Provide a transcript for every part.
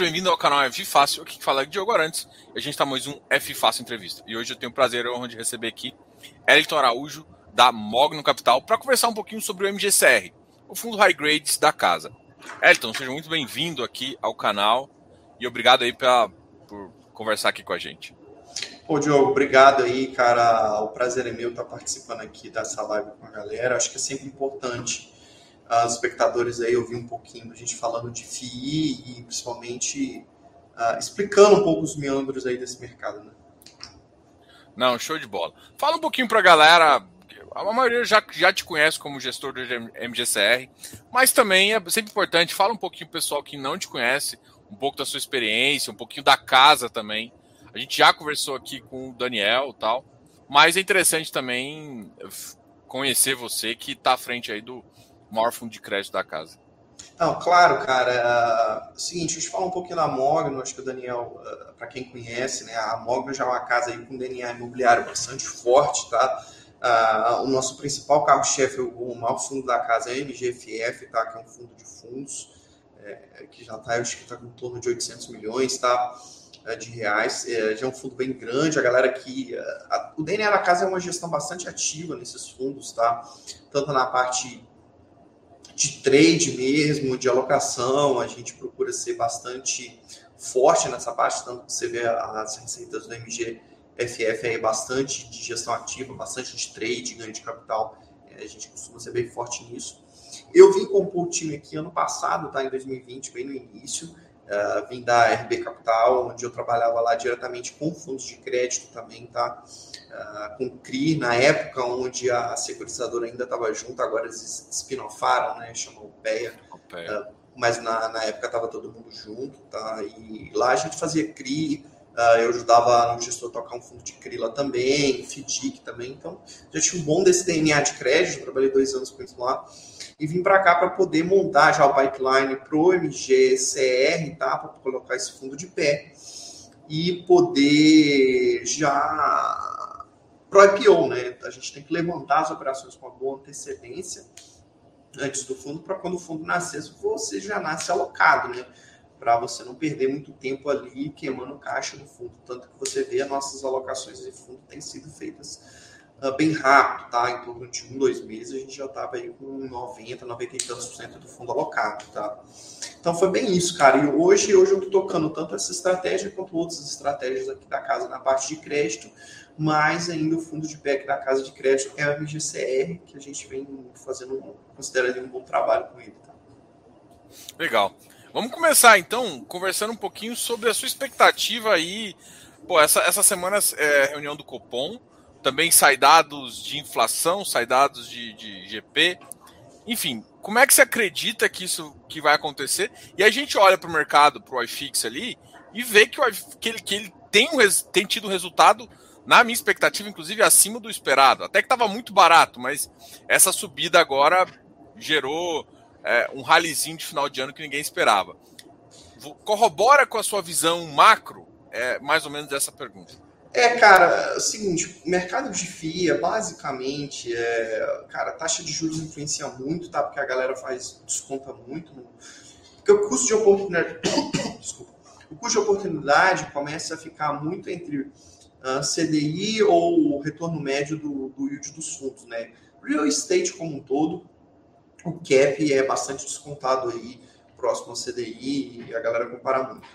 bem-vindo ao canal F Fácil. Aqui que fala é Diogo Arantes. E a gente está mais um F Fácil Entrevista. E hoje eu tenho o prazer e honra de receber aqui Elton Araújo, da Mogno Capital, para conversar um pouquinho sobre o MGCR, o fundo High Grades da casa. Elton, seja muito bem-vindo aqui ao canal e obrigado aí pra, por conversar aqui com a gente. Pô, Diogo, obrigado aí, cara. O prazer é meu estar participando aqui dessa live com a galera. Acho que é sempre importante os espectadores aí ouvir um pouquinho a gente falando de FII e principalmente uh, explicando um pouco os meandros aí desse mercado, né? Não, show de bola. Fala um pouquinho para a galera. A maioria já, já te conhece como gestor do MGCR, mas também é sempre importante, fala um pouquinho pro pessoal que não te conhece, um pouco da sua experiência, um pouquinho da casa também. A gente já conversou aqui com o Daniel e tal, mas é interessante também conhecer você que está à frente aí do, maior fundo de crédito da casa. Não, claro, cara. Uh, seguinte, deixa eu falar um pouquinho da Mogno. Acho que o Daniel, uh, para quem conhece, né, a Mogno já é uma casa aí com DNA imobiliário bastante forte, tá? Uh, o nosso principal carro-chefe, o maior fundo da casa é a MGFF, tá? Que é um fundo de fundos é, que já está, acho que está com em torno de 800 milhões, tá? É, de reais. É, já é um fundo bem grande. A galera que. A, o DNA da casa é uma gestão bastante ativa nesses fundos, tá? Tanto na parte de trade mesmo, de alocação, a gente procura ser bastante forte nessa parte, tanto que você vê as receitas do MGFF aí bastante de gestão ativa, bastante de trade, ganho de capital, é, a gente costuma ser bem forte nisso. Eu vim compor o time aqui ano passado, tá, em 2020, bem no início, uh, vim da RB Capital, onde eu trabalhava lá diretamente com fundos de crédito também, tá, uh, com CRI, na época onde a securitizadora ainda estava junto, agora eles spin-offaram, né, chamou PEA, uh, mas na, na época estava todo mundo junto, tá, e lá a gente fazia CRI, Uh, eu ajudava no gestor a tocar um fundo de CRI também, FDIC também, então já tinha um bom desse DNA de crédito, trabalhei dois anos com isso lá, e vim para cá para poder montar já o pipeline para o MGCR, tá? para colocar esse fundo de pé e poder já pro IPO, né? A gente tem que levantar as operações com uma boa antecedência antes do fundo, para quando o fundo nascer, você já nasce alocado, né? Para você não perder muito tempo ali queimando caixa no fundo. Tanto que você vê as nossas alocações de fundo têm sido feitas uh, bem rápido, tá? Em torno de um, dois meses, a gente já estava aí com 90, 90 e tantos por cento do fundo alocado, tá? Então foi bem isso, cara. E hoje, hoje eu estou tocando tanto essa estratégia quanto outras estratégias aqui da casa na parte de crédito mais ainda o fundo de PEC da Casa de Crédito, é a MGCR, que a gente vem fazendo, considerando um bom trabalho com ele. Tá? Legal. Vamos começar então conversando um pouquinho sobre a sua expectativa aí. Pô, essa, essa semana é reunião do Copom, também sai dados de inflação, sai dados de, de GP. Enfim, como é que você acredita que isso que vai acontecer? E a gente olha para o mercado, para o iFix ali, e vê que, o, que, ele, que ele tem, tem tido resultado na minha expectativa, inclusive acima do esperado. Até que estava muito barato, mas essa subida agora gerou é, um ralizinho de final de ano que ninguém esperava. Corrobora com a sua visão macro, é mais ou menos essa pergunta. É, cara, é o seguinte, o mercado de FIA, basicamente, é, cara, a taxa de juros influencia muito, tá? Porque a galera faz, desconta muito. No, porque o custo de oportunidade, desculpa, o custo de oportunidade começa a ficar muito entre uh, CDI ou o retorno médio do, do yield dos fundos, né? Real estate como um todo, o cap é bastante descontado aí, próximo ao CDI, e a galera compara muito.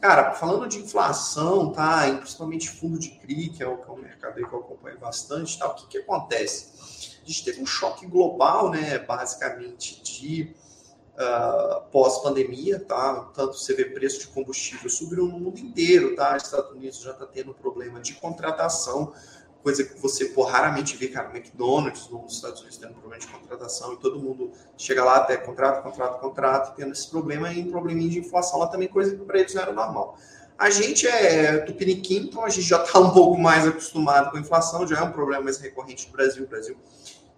Cara, falando de inflação, tá? E principalmente fundo de CRI, que é o, que é o mercado aí que eu acompanho bastante, tá? O que, que acontece? A gente teve um choque global, né? Basicamente de uh, pós-pandemia, tá? Tanto você vê preço de combustível subindo no mundo inteiro, tá? Os Estados Unidos já está tendo problema de contratação, coisa que você pô, raramente vê, cara, McDonald's nos Estados Unidos tendo problema de contratação e todo mundo chega lá até contrato, contrato, contrato, tendo esse problema e um probleminha de inflação lá também, coisa que para eles não era normal. A gente é tupiniquim, então a gente já está um pouco mais acostumado com a inflação, já é um problema mais recorrente no Brasil. O Brasil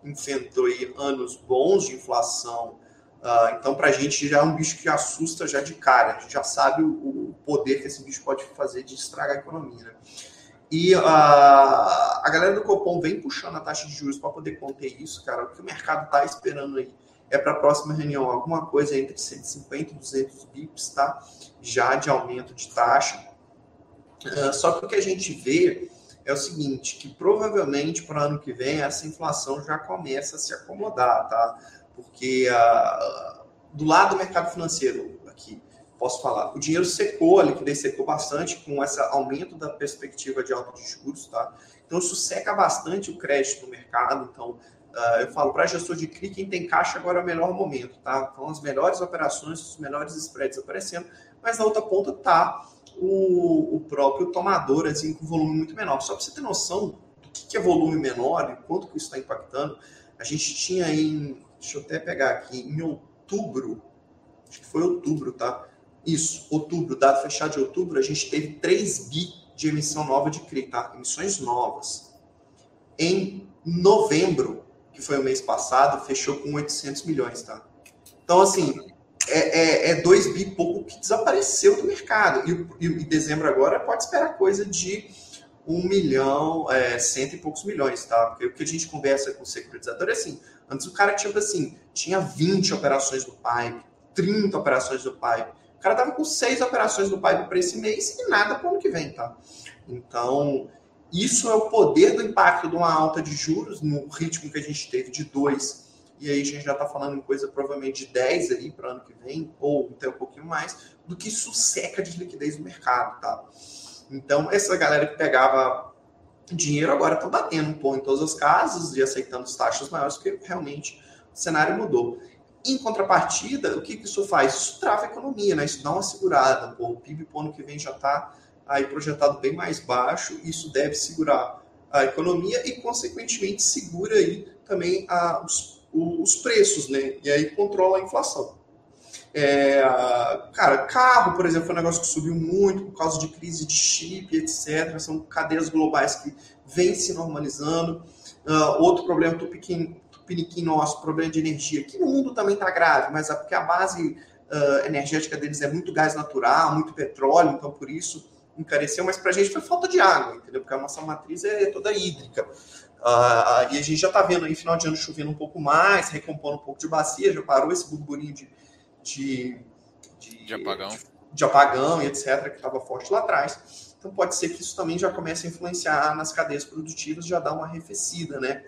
enfrentou aí anos bons de inflação Uh, então, para a gente já é um bicho que assusta já de cara. A gente já sabe o, o poder que esse bicho pode fazer de estragar a economia. Né? E uh, a galera do Copom vem puxando a taxa de juros para poder conter isso, cara. O que o mercado está esperando aí é para a próxima reunião alguma coisa entre 150 e 200 bips, tá? Já de aumento de taxa. Uh, só que o que a gente vê é o seguinte, que provavelmente para o ano que vem essa inflação já começa a se acomodar, tá? Porque uh, do lado do mercado financeiro aqui, posso falar, o dinheiro secou, a liquidez secou bastante com esse aumento da perspectiva de alta de juros, tá? Então isso seca bastante o crédito no mercado, então Uh, eu falo para gestor de CRI, quem tem caixa agora é o melhor momento, tá? Então, as melhores operações, os melhores spreads aparecendo, mas na outra ponta tá o, o próprio tomador, assim, com volume muito menor. Só para você ter noção do que, que é volume menor e quanto que isso está impactando, a gente tinha em, deixa eu até pegar aqui, em outubro, acho que foi outubro, tá? Isso, outubro, dado fechado de outubro, a gente teve 3 bi de emissão nova de CRI, tá? Emissões novas. Em novembro, que foi o mês passado, fechou com 800 milhões, tá? Então, assim, é, é, é 2 bi pouco que desapareceu do mercado. E, e, dezembro agora pode esperar coisa de um milhão, é, cento e poucos milhões, tá? Porque o que a gente conversa com o securitizador é assim, antes o cara tinha, assim, tinha 20 operações do Pipe, 30 operações do Pipe. O cara tava com seis operações do Pipe para esse mês e nada para o ano que vem, tá? Então, isso é o poder do impacto de uma alta de juros, no ritmo que a gente teve de 2, e aí a gente já está falando em coisa provavelmente de 10 aí para ano que vem, ou até um pouquinho mais, do que isso seca de liquidez no mercado, tá? Então, essa galera que pegava dinheiro agora está batendo um pouco em todas as casas e aceitando as taxas maiores, porque realmente o cenário mudou. Em contrapartida, o que isso faz? Isso trava a economia, né? Isso dá uma segurada. Pô, o PIB para o ano que vem já está aí projetado bem mais baixo, isso deve segurar a economia e, consequentemente, segura aí também a, os, os preços, né? E aí controla a inflação. É, cara, carro, por exemplo, foi um negócio que subiu muito por causa de crise de chip, etc. São cadeias globais que vêm se normalizando. Uh, outro problema, tupiniquim, tupiniquim nosso, problema de energia, que no mundo também está grave, mas é porque a base uh, energética deles é muito gás natural, muito petróleo, então por isso encareceu, mas para a gente foi falta de água, entendeu? Porque a nossa matriz é toda hídrica. Uh, e a gente já está vendo aí final de ano chovendo um pouco mais, recompondo um pouco de bacia, já parou esse burburinho de, de, de, de apagão. De, de, apagão e etc., que estava forte lá atrás. Então pode ser que isso também já comece a influenciar nas cadeias produtivas, já dá uma arrefecida, né?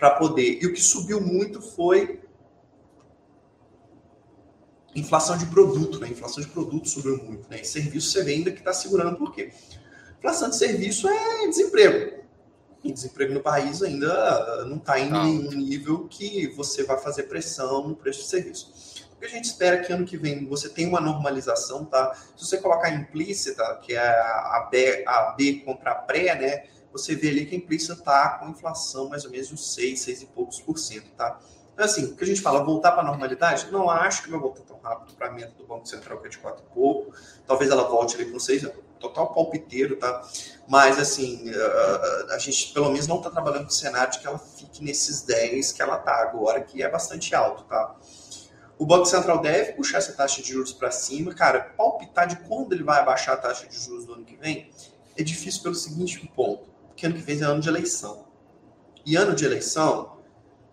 Para poder. E o que subiu muito foi inflação de produto, né? Inflação de produto subiu muito, né? E serviço você vê ainda que está segurando, por quê? Inflação de serviço é desemprego. E desemprego no país ainda ah, não está em um nível que você vai fazer pressão no preço de serviço. O que a gente espera é que ano que vem você tenha uma normalização, tá? Se você colocar implícita, que é a B, a B contra a pré, né? Você vê ali que a implícita está com inflação mais ou menos uns 6, 6 e poucos por cento, tá? Então, assim, o que a gente fala, voltar para a normalidade, não acho que vai voltar tão rápido para a meta do Banco Central, que é de 4 e pouco. Talvez ela volte ali com 6, total palpiteiro, tá? Mas, assim, a, a gente pelo menos não está trabalhando com o cenário de que ela fique nesses 10 que ela está agora, que é bastante alto, tá? O Banco Central deve puxar essa taxa de juros para cima. Cara, palpitar de quando ele vai abaixar a taxa de juros do ano que vem é difícil pelo seguinte ponto: porque ano que vem é ano de eleição. E ano de eleição,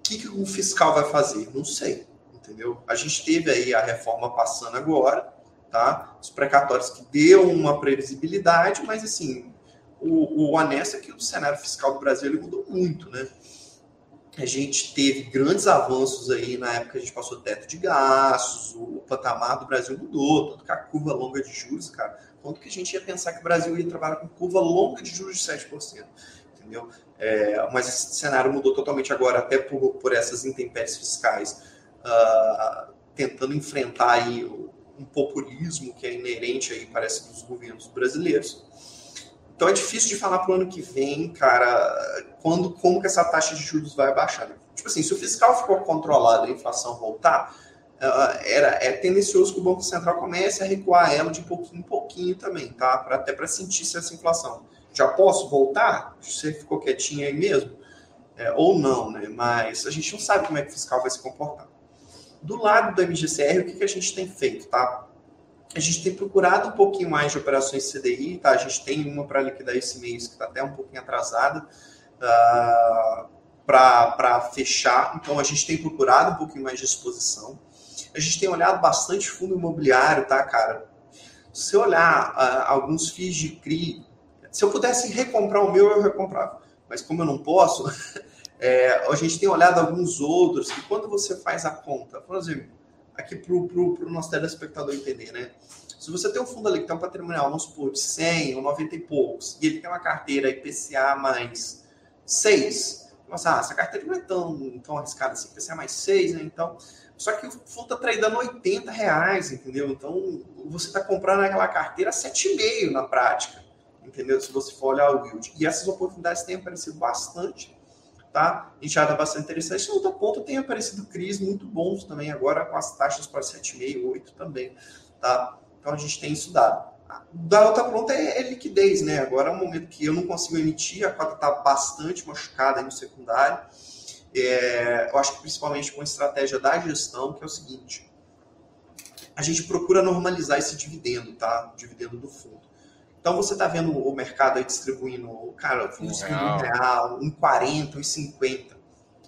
que, que o fiscal vai fazer? Não sei, entendeu? A gente teve aí a reforma passando agora, tá? Os precatórios que deu uma previsibilidade, mas assim, o, o honesto é que o cenário fiscal do Brasil ele mudou muito, né? A gente teve grandes avanços aí na época que a gente passou teto de gastos, o patamar do Brasil mudou, tanto que a curva longa de juros, cara, quanto que a gente ia pensar que o Brasil ia trabalhar com curva longa de juros de 7%, entendeu? É, mas esse cenário mudou totalmente agora, até por, por essas intempéries fiscais, uh, tentando enfrentar aí um populismo que é inerente aí, parece, dos governos brasileiros. Então é difícil de falar para o ano que vem, cara, quando, como que essa taxa de juros vai baixar. Tipo assim, se o fiscal ficou controlado e a inflação voltar, era, é tendencioso que o Banco Central comece a recuar ela de pouquinho em pouquinho também, tá? Pra, até para sentir essa inflação já posso voltar? Você ficou quietinho aí mesmo? É, ou não, né? Mas a gente não sabe como é que o fiscal vai se comportar. Do lado da MGCR, o que, que a gente tem feito, tá? A gente tem procurado um pouquinho mais de operações CDI, tá? A gente tem uma para liquidar esse mês que está até um pouquinho atrasada. Uh, para fechar, então a gente tem procurado um pouquinho mais de exposição. A gente tem olhado bastante fundo imobiliário, tá, cara? Se olhar uh, alguns FIIs de CRI, se eu pudesse recomprar o meu, eu recomprava. Mas como eu não posso, é, a gente tem olhado alguns outros que quando você faz a conta, por exemplo, aqui para o nosso telespectador entender, né? Se você tem um fundo ali que tem um patrimonial, vamos supor, de 100 ou 90 e poucos, e ele tem uma carteira IPCA mais 6, nossa, ah, essa carteira não é tão, tão arriscada assim, IPCA mais 6, né? Então, só que o fundo está tradando 80 reais, entendeu? Então, você está comprando aquela carteira a 7,5 na prática, entendeu? Se você for olhar o yield. E essas oportunidades têm aparecido bastante, tá? Enxada bastante interessante. E outra ponta tem aparecido CRIs muito bons também, agora com as taxas para 7,5, 8 também, tá? Então, a gente tem isso dado. Da outra ponta é, é liquidez, né? Agora é um momento que eu não consigo emitir, a cota está bastante machucada no secundário é, eu acho que principalmente com a estratégia da gestão, que é o seguinte: a gente procura normalizar esse dividendo, tá? O dividendo do fundo. Então você está vendo o mercado aí distribuindo, cara, fundo um real, um real, um 40, um 50,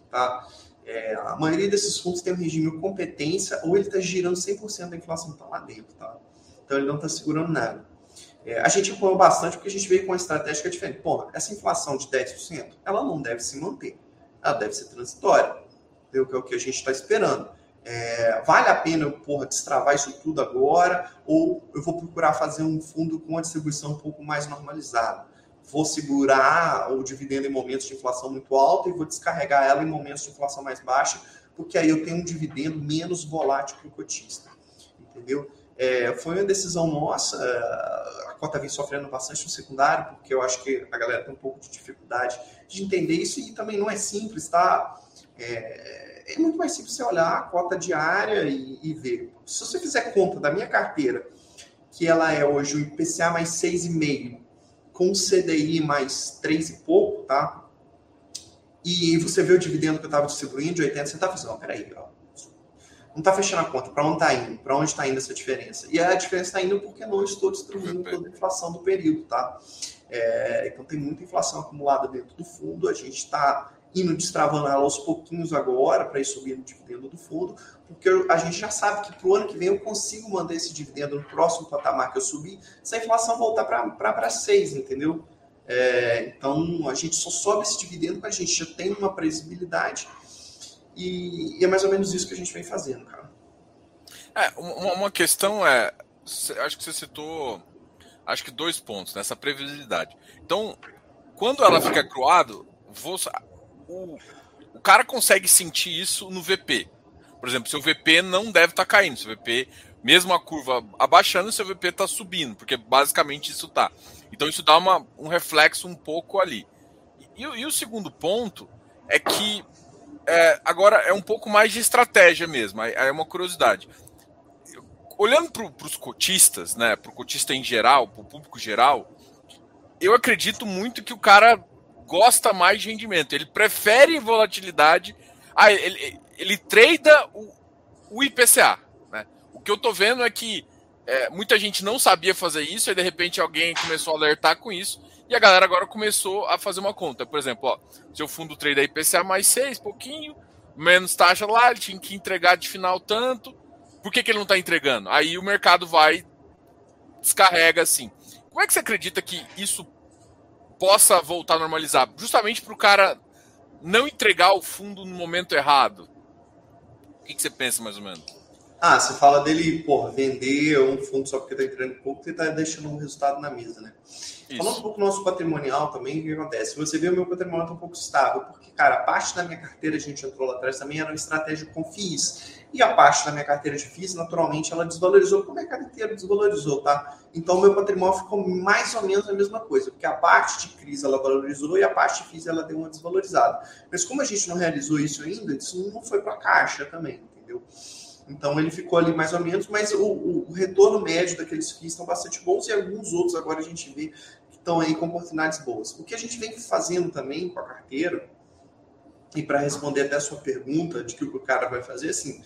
tá? É, a maioria desses fundos tem um regime competência ou ele está girando 100% da inflação está lá dentro, tá? Então ele não está segurando nada. É, a gente apoiou bastante porque a gente veio com uma estratégia diferente. Pô, essa inflação de 10%, ela não deve se manter ela deve ser transitória. Entendeu? Que é o que a gente está esperando. É, vale a pena eu porra, destravar isso tudo agora ou eu vou procurar fazer um fundo com uma distribuição um pouco mais normalizada? Vou segurar o dividendo em momentos de inflação muito alta e vou descarregar ela em momentos de inflação mais baixa, porque aí eu tenho um dividendo menos volátil para o cotista. Entendeu? É, foi uma decisão nossa. A cota vem sofrendo bastante no secundário, porque eu acho que a galera tem um pouco de dificuldade de entender isso e também não é simples, tá? É, é muito mais simples você olhar a cota diária e, e, ver. Se você fizer conta da minha carteira, que ela é hoje o IPCA mais 6,5, com CDI mais 3 e pouco, tá? E você vê o dividendo que eu estava distribuindo de 80 centavos, não, peraí, ó não está fechando a conta. Para onde está indo? Para onde está indo essa diferença? E a diferença está indo porque não estou distribuindo toda a inflação do período, tá? É, então tem muita inflação acumulada dentro do fundo. A gente está indo destravando ela aos pouquinhos agora para ir subindo o dividendo do fundo, porque a gente já sabe que para o ano que vem eu consigo manter esse dividendo no próximo patamar que eu subir, se a inflação voltar para 6, entendeu? É, então a gente só sobe esse dividendo porque a gente já tem uma previsibilidade e, e, é mais ou menos isso que a gente vem fazendo, cara. É, uma, uma questão é, acho que você citou, acho que dois pontos nessa previsibilidade. Então, quando ela fica cruado, o, o cara consegue sentir isso no VP. Por exemplo, seu VP não deve estar tá caindo, seu VP, mesmo a curva abaixando, seu VP está subindo, porque basicamente isso tá. Então isso dá uma, um reflexo um pouco ali. E, e o segundo ponto é que é, agora é um pouco mais de estratégia mesmo. Aí é uma curiosidade. Olhando para os cotistas, né, para o cotista em geral, para o público geral, eu acredito muito que o cara gosta mais de rendimento. Ele prefere volatilidade. Ah, ele, ele trada o, o IPCA. Né? O que eu tô vendo é que é, muita gente não sabia fazer isso, e de repente alguém começou a alertar com isso. E a galera agora começou a fazer uma conta. Por exemplo, ó, seu fundo trade é IPCA mais 6, pouquinho, menos taxa lá, ele tinha que entregar de final tanto. Por que, que ele não está entregando? Aí o mercado vai, descarrega assim. Como é que você acredita que isso possa voltar a normalizar? Justamente para o cara não entregar o fundo no momento errado. O que, que você pensa mais ou menos? Ah, você fala dele, porra, vender um fundo só porque está entrando pouco e está deixando um resultado na mesa, né? Isso. Falando um pouco do nosso patrimonial também, o que acontece? Você vê o meu patrimonial está um pouco estável, porque, cara, a parte da minha carteira, a gente entrou lá atrás também, era uma estratégia com FIIs. E a parte da minha carteira de FIIs, naturalmente, ela desvalorizou, porque o mercado inteiro desvalorizou, tá? Então, o meu patrimônio ficou mais ou menos a mesma coisa, porque a parte de crise ela valorizou e a parte de FIIs ela deu uma desvalorizada. Mas como a gente não realizou isso ainda, isso não foi para a caixa também, entendeu? Então ele ficou ali mais ou menos, mas o, o, o retorno médio daqueles FIIs estão bastante bons e alguns outros agora a gente vê estão aí com oportunidades boas. O que a gente vem fazendo também com a carteira, e para responder até a sua pergunta de que o cara vai fazer, assim,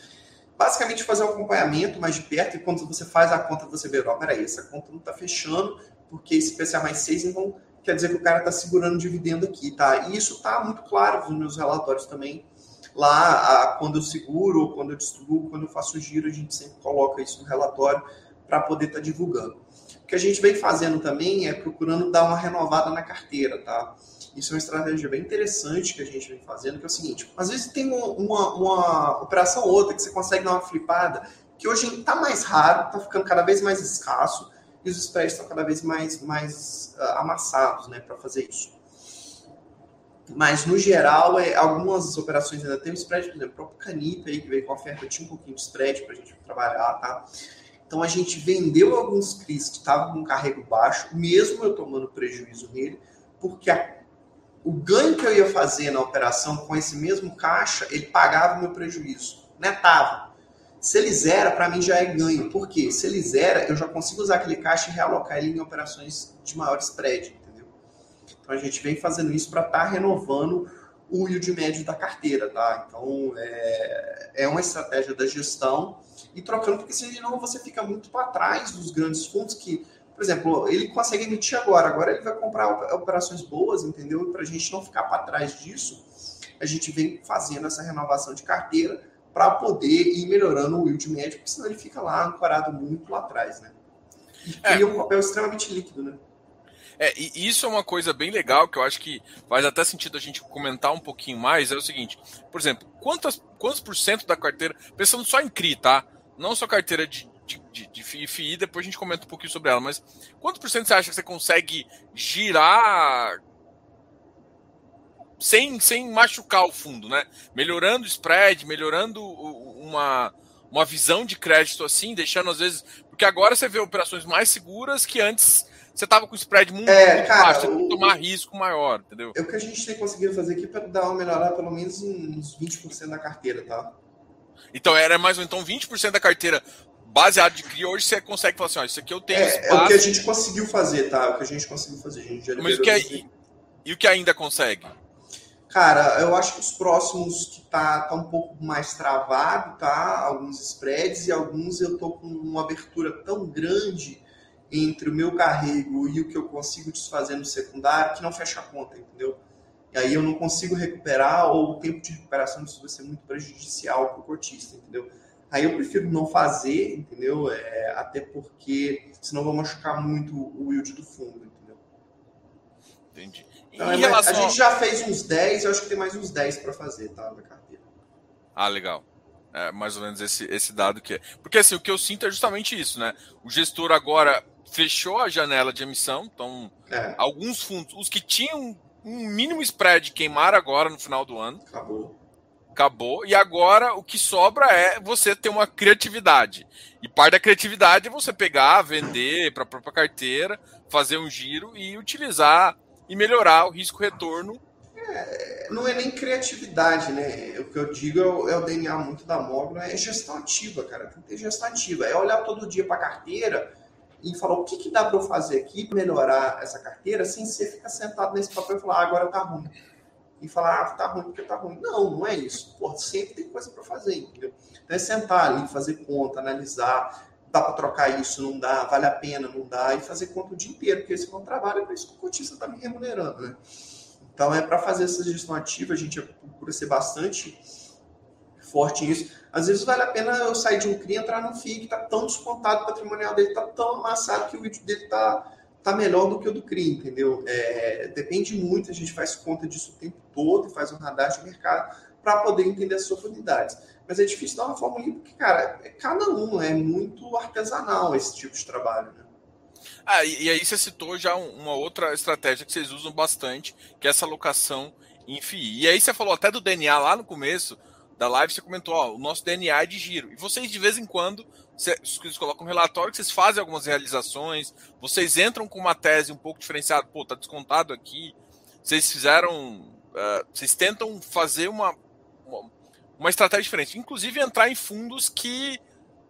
basicamente fazer um acompanhamento mais de perto, e quando você faz a conta, você vê, ó, oh, peraí, essa conta não está fechando, porque esse PCA mais 6, então quer dizer que o cara está segurando dividendo aqui, tá? E isso está muito claro nos meus relatórios também. Lá, a, quando eu seguro, quando eu distribuo, quando eu faço giro, a gente sempre coloca isso no relatório para poder estar tá divulgando. O que a gente vem fazendo também é procurando dar uma renovada na carteira, tá? Isso é uma estratégia bem interessante que a gente vem fazendo, que é o seguinte, às vezes tem uma, uma, uma operação ou outra que você consegue dar uma flipada, que hoje está mais raro, está ficando cada vez mais escasso, e os spreads estão cada vez mais, mais uh, amassados né, para fazer isso. Mas, no geral, é, algumas operações ainda tem um spread, por exemplo, o próprio Canita aí, que veio com oferta, tinha um pouquinho de spread para a gente trabalhar, tá? Então, a gente vendeu alguns CRIs que estavam com carrego baixo, mesmo eu tomando prejuízo nele, porque a, o ganho que eu ia fazer na operação com esse mesmo caixa, ele pagava o meu prejuízo, netava. Se ele zera, para mim já é ganho. Por quê? Se ele zera, eu já consigo usar aquele caixa e realocar ele em operações de maior spread? Então a gente vem fazendo isso para estar tá renovando o yield médio da carteira, tá? Então é, é uma estratégia da gestão e trocando, porque senão você fica muito para trás dos grandes fundos que, por exemplo, ele consegue emitir agora, agora ele vai comprar operações boas, entendeu? Para a gente não ficar para trás disso, a gente vem fazendo essa renovação de carteira para poder ir melhorando o yield médio, porque senão ele fica lá ancorado muito lá atrás, né? E é. cria é. um papel extremamente líquido, né? É, e isso é uma coisa bem legal que eu acho que faz até sentido a gente comentar um pouquinho mais. É o seguinte, por exemplo, quantas, quantos por cento da carteira, pensando só em CRI, tá? Não só carteira de, de, de, de FII, depois a gente comenta um pouquinho sobre ela, mas quanto por cento você acha que você consegue girar sem, sem machucar o fundo, né? Melhorando o spread, melhorando uma, uma visão de crédito assim, deixando às vezes. Porque agora você vê operações mais seguras que antes você tava com o spread muito, é, muito cara, baixo, você tem que tomar risco maior, entendeu? É o que a gente tem conseguido fazer aqui para dar uma melhorada pelo menos uns 20% da carteira, tá? Então era mais ou então 20% da carteira baseado de CRI, hoje você consegue falar assim, ó, isso aqui eu tenho é, espaço. É o que a gente conseguiu fazer, tá? É o que a gente conseguiu fazer. A gente já Mas o que é, e, e o que ainda consegue? Cara, eu acho que os próximos que tá, tá um pouco mais travado, tá? Alguns spreads e alguns eu tô com uma abertura tão grande entre o meu carrego e o que eu consigo desfazer no secundário que não fecha a conta, entendeu? E aí eu não consigo recuperar ou o tempo de recuperação disso vai ser muito prejudicial para o cotista, entendeu? Aí eu prefiro não fazer, entendeu? É, até porque senão vai machucar muito o yield do fundo, entendeu? Entendi. Então, é. A gente já fez uns 10, eu acho que tem mais uns 10 para fazer, tá? Na carteira. Ah, legal. É mais ou menos esse, esse dado que é. Porque assim, o que eu sinto é justamente isso, né? O gestor agora fechou a janela de emissão, então é. alguns fundos, os que tinham um mínimo spread queimaram agora no final do ano. Acabou. Acabou. E agora o que sobra é você ter uma criatividade. E parte da criatividade é você pegar, vender para a própria carteira, fazer um giro e utilizar e melhorar o risco-retorno. É, não é nem criatividade, né? O que eu digo é o, é o DNA muito da Mogno, é gestão ativa, cara. Tem que ter gestão ativa. É olhar todo dia para a carteira e falar o que, que dá para eu fazer aqui para melhorar essa carteira sem você ficar sentado nesse papel e falar, ah, agora tá ruim. E falar, ah, tá ruim porque tá ruim. Não, não é isso. Pô, sempre tem coisa para fazer, entendeu? Então é sentar ali, fazer conta, analisar, dá para trocar isso, não dá, vale a pena, não dá, e fazer conta o dia inteiro, porque esse não trabalho, é para isso que o cotista está me remunerando, né? Então, é para fazer essa gestão ativa, a gente procura ser bastante forte nisso. Às vezes vale a pena eu sair de um CRI e entrar no FII, que está tão descontado, o patrimonial dele está tão amassado que o vídeo dele está tá melhor do que o do CRI, entendeu? É, depende muito, a gente faz conta disso o tempo todo, faz um radar de mercado para poder entender as oportunidades. Mas é difícil dar uma fórmula porque, cara, é cada um, é muito artesanal esse tipo de trabalho, né? Ah, e, e aí você citou já uma outra estratégia que vocês usam bastante, que é essa alocação em FII. E aí você falou até do DNA lá no começo da live, você comentou, ó, o nosso DNA é de giro. E vocês, de vez em quando, vocês colocam um relatório que vocês fazem algumas realizações, vocês entram com uma tese um pouco diferenciada, pô, tá descontado aqui. Vocês fizeram. Uh, vocês tentam fazer uma, uma uma estratégia diferente. Inclusive entrar em fundos que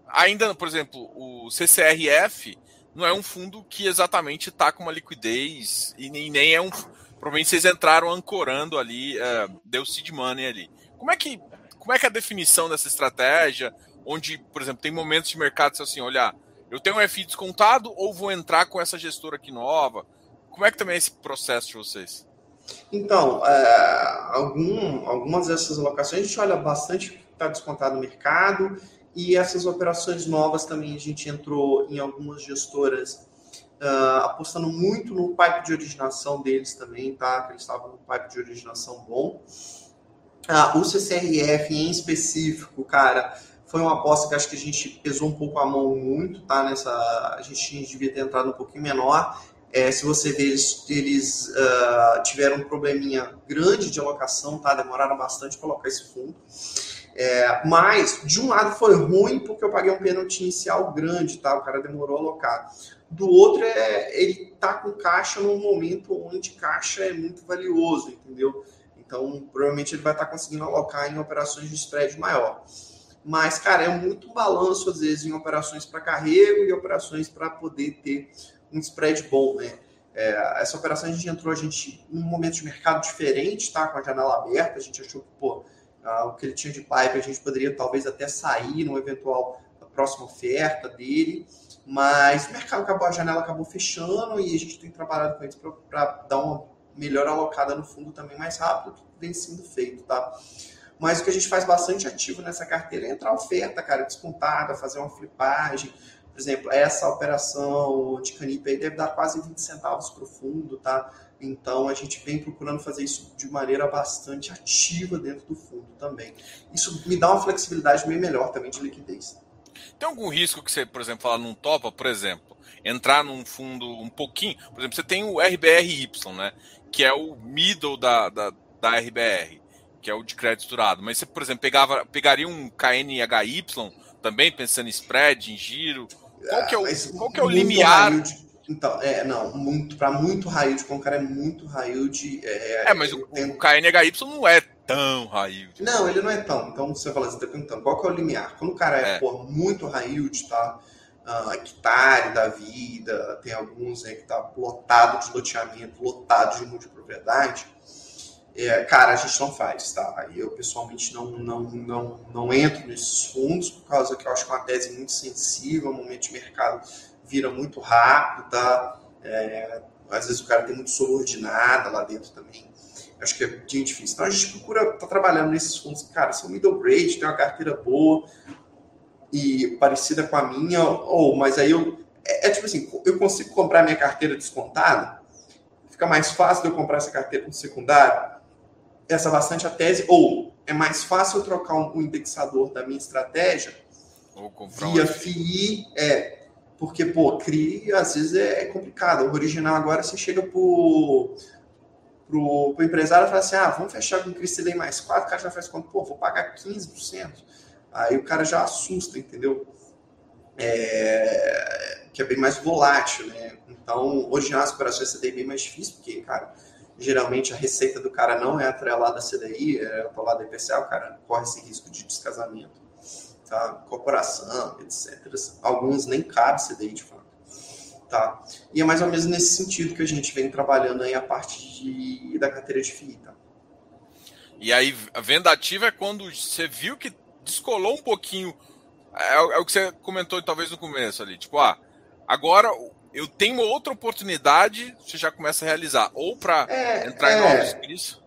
ainda, por exemplo, o CCRF não é um fundo que exatamente está com uma liquidez e nem, nem é um. Provavelmente vocês entraram ancorando ali, uh, deu seed money ali. Como é que como é que é a definição dessa estratégia? Onde, por exemplo, tem momentos de mercado assim, olhar, eu tenho um FI descontado ou vou entrar com essa gestora aqui nova? como é que também é esse processo de vocês? Então, é, algum, algumas dessas alocações a gente olha bastante que está descontado no mercado e essas operações novas também a gente entrou em algumas gestoras uh, apostando muito no pipe de originação deles também, tá? Que eles estavam no pipe de originação bom. Uh, o CCRF em específico, cara, foi uma aposta que acho que a gente pesou um pouco a mão muito, tá? Nessa, a gente devia ter entrado um pouquinho menor. É, se você ver, eles, eles uh, tiveram um probleminha grande de alocação, tá? Demoraram bastante colocar esse fundo. É, mas, de um lado foi ruim porque eu paguei um pênalti inicial grande, tá? O cara demorou a alocar. Do outro, é, ele tá com caixa num momento onde caixa é muito valioso, entendeu? Então, provavelmente ele vai estar conseguindo alocar em operações de spread maior. Mas, cara, é muito balanço, às vezes, em operações para carrego e operações para poder ter um spread bom, né? É, essa operação a gente entrou, a gente, num momento de mercado diferente, tá? Com a janela aberta, a gente achou que, pô, ah, o que ele tinha de pipe, a gente poderia talvez até sair no eventual próxima oferta dele, mas o mercado acabou, a janela acabou fechando e a gente tem trabalhado com eles para dar uma melhor alocada no fundo também mais rápido, que vem sendo feito, tá? Mas o que a gente faz bastante ativo nessa carteira é entrar oferta, cara, descontada, fazer uma flipagem. Por exemplo, essa operação de Canip aí deve dar quase 20 centavos para o fundo, tá? Então a gente vem procurando fazer isso de maneira bastante ativa dentro do fundo também. Isso me dá uma flexibilidade bem melhor também de liquidez. Tem algum risco que você, por exemplo, fala num topa, por exemplo, entrar num fundo um pouquinho, por exemplo, você tem o RBRY, né, que é o middle da, da, da RBR, que é o de crédito estruturado, mas você, por exemplo, pegava, pegaria um KNHY também, pensando em spread, em giro, qual que é o, ah, qual que é o limiar... Então, é, não, muito, para muito raio de, quando o cara é muito raio de. É, é mas o, tem... o KNHY não é tão raio. Não, ele não é tão. Então você fala assim, tá perguntando, qual que é o limiar? Quando o cara é, é. Pô, muito raio de, tá? Uh, hectare da vida, tem alguns aí que tá lotado de loteamento, lotado de multipropriedade. É, cara, a gente não faz, tá? Eu pessoalmente não, não, não, não entro nesses fundos, por causa que eu acho que é uma tese muito sensível, um momento de mercado vira muito rápido, tá? É, às vezes o cara tem muito subordinada lá dentro também. Acho que é bem difícil. Então a gente procura tá trabalhando nesses fundos, cara, são middle grade, tem uma carteira boa e parecida com a minha, ou mas aí eu é, é tipo assim, eu consigo comprar minha carteira descontada, fica mais fácil de eu comprar essa carteira no secundário. Essa é bastante a tese, ou é mais fácil eu trocar um, um indexador da minha estratégia via FII, é, porque, pô, CRI às vezes é complicado. O original agora você chega pro, pro, pro empresário e fala assim: ah, vamos fechar com CRI CDI mais 4, o cara já faz quanto? Pô, vou pagar 15%. Aí o cara já assusta, entendeu? É, que é bem mais volátil, né? Então, original as operações CDI é bem mais difícil, porque, cara, geralmente a receita do cara não é atrelada à CDI, é atrelada à IPCA, o cara corre esse risco de descasamento tá? corporação, etc. Alguns nem cabe CDI de fato. Tá? E é mais ou menos nesse sentido que a gente vem trabalhando aí a parte de, da carteira de FII. Tá? E aí, a venda ativa é quando você viu que descolou um pouquinho. É, é o que você comentou talvez no começo ali. Tipo, ah, agora eu tenho outra oportunidade, você já começa a realizar. Ou para é, entrar é, em novos. Isso?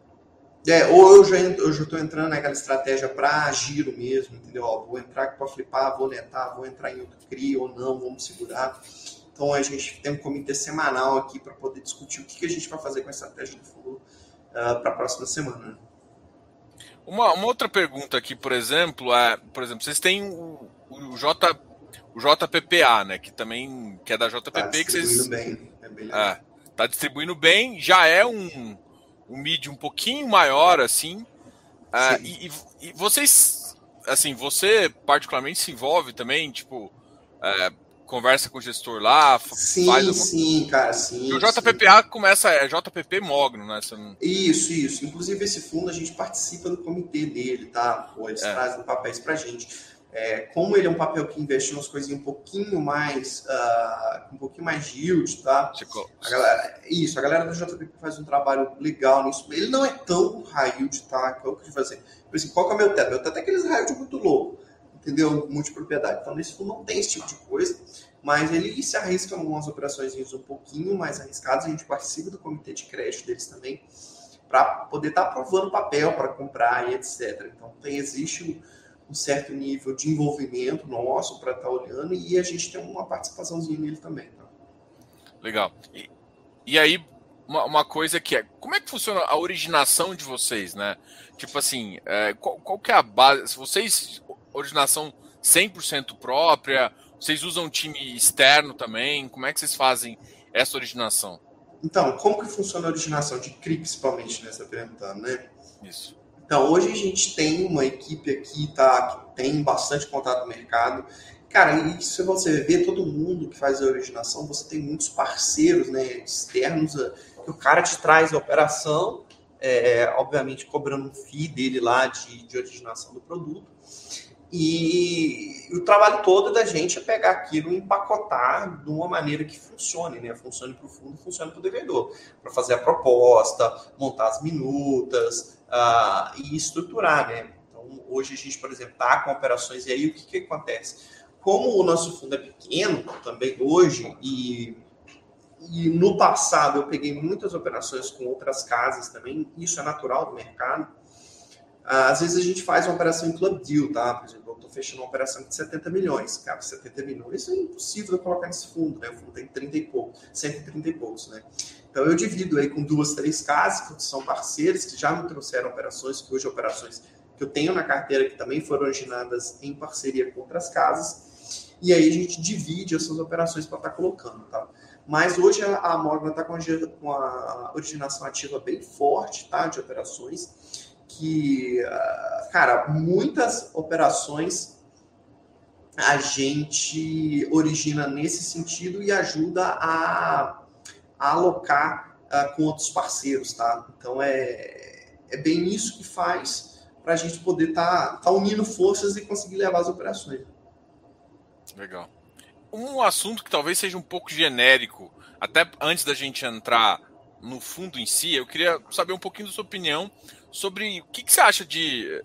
É, ou eu já estou entrando naquela estratégia para giro mesmo, entendeu? Ó, vou entrar para flipar, vou netar, vou entrar em outro CRI ou não, vamos segurar. Então a gente tem um comitê semanal aqui para poder discutir o que, que, a gente vai fazer com a estratégia do fundo uh, ah, para a próxima semana. Né? Uma, uma, outra pergunta aqui, por exemplo, é, por exemplo, vocês têm o, o, J, o JPPA, né? Que também que é da JPP tá que vocês. Bem, é, é, tá distribuindo bem, já é um um mídia um pouquinho maior, assim. Uh, e, e, vocês, assim, você particularmente se envolve também, tipo, uh, conversa com o gestor lá, sim, faz sim, cara, sim. o JPPA sim. começa, é JPP Mogno, né? Não... Isso, isso. Inclusive esse fundo a gente participa do comitê dele, tá? Pô, eles é. trazem papéis pra gente. É, como ele é um papel que investe em umas coisinhas um pouquinho mais, uh, um pouquinho mais yield, tá? A galera, isso, a galera do JPP faz um trabalho legal nisso. Ele não é tão high yield, tá? Que é o que eu fazer. Por exemplo, qual que é o meu teto? Meu teto é aqueles high yield muito louco, entendeu? Multipropriedade. Então, nesse fundo não tem esse tipo de coisa, mas ele se arrisca em umas operações um pouquinho mais arriscadas. A gente participa do comitê de crédito deles também, para poder estar tá aprovando papel para comprar e etc. Então, tem, existe um certo nível de envolvimento nosso para estar tá olhando e a gente tem uma participaçãozinha nele também. Tá? Legal. E, e aí, uma, uma, coisa que é. Como é que funciona a originação de vocês, né? Tipo assim, é, qual, qual que é a base? Se vocês. Originação 100% própria? Vocês usam um time externo também? Como é que vocês fazem essa originação? Então, como que funciona a originação de CRI, principalmente, nessa né, perguntando, né? Isso. Então, hoje a gente tem uma equipe aqui tá, que tem bastante contato no mercado. Cara, e se você ver todo mundo que faz a originação, você tem muitos parceiros né, externos. Eh, que o cara te traz a operação, é, obviamente cobrando um FII dele lá de, de originação do produto. E o trabalho todo da gente é pegar aquilo e empacotar de uma maneira que funcione, né? Funcione para o fundo, funcione para o devedor. Para fazer a proposta, montar as minutas uh, e estruturar, né? Então, hoje a gente, por exemplo, está com operações, e aí o que, que acontece? Como o nosso fundo é pequeno também hoje, e, e no passado eu peguei muitas operações com outras casas também, isso é natural do mercado, às vezes a gente faz uma operação em club deal, tá? Por exemplo, eu estou fechando uma operação de 70 milhões. Cara, 70 milhões é impossível colocar nesse fundo, né? O fundo tem 30 e pouco, 130 e poucos, né? Então eu divido aí com duas, três casas que são parceiros, que já me trouxeram operações, que hoje operações que eu tenho na carteira que também foram originadas em parceria com outras casas. E aí a gente divide essas operações para estar tá colocando, tá? Mas hoje a Morgan está com a originação ativa bem forte, tá? De operações que, ah, cara, muitas operações a gente origina nesse sentido e ajuda a, a alocar uh, com outros parceiros, tá? Então é, é bem isso que faz para a gente poder estar tá, tá unindo forças e conseguir levar as operações. Legal. Um assunto que talvez seja um pouco genérico, até antes da gente entrar no fundo em si, eu queria saber um pouquinho da sua opinião sobre o que, que, você acha de.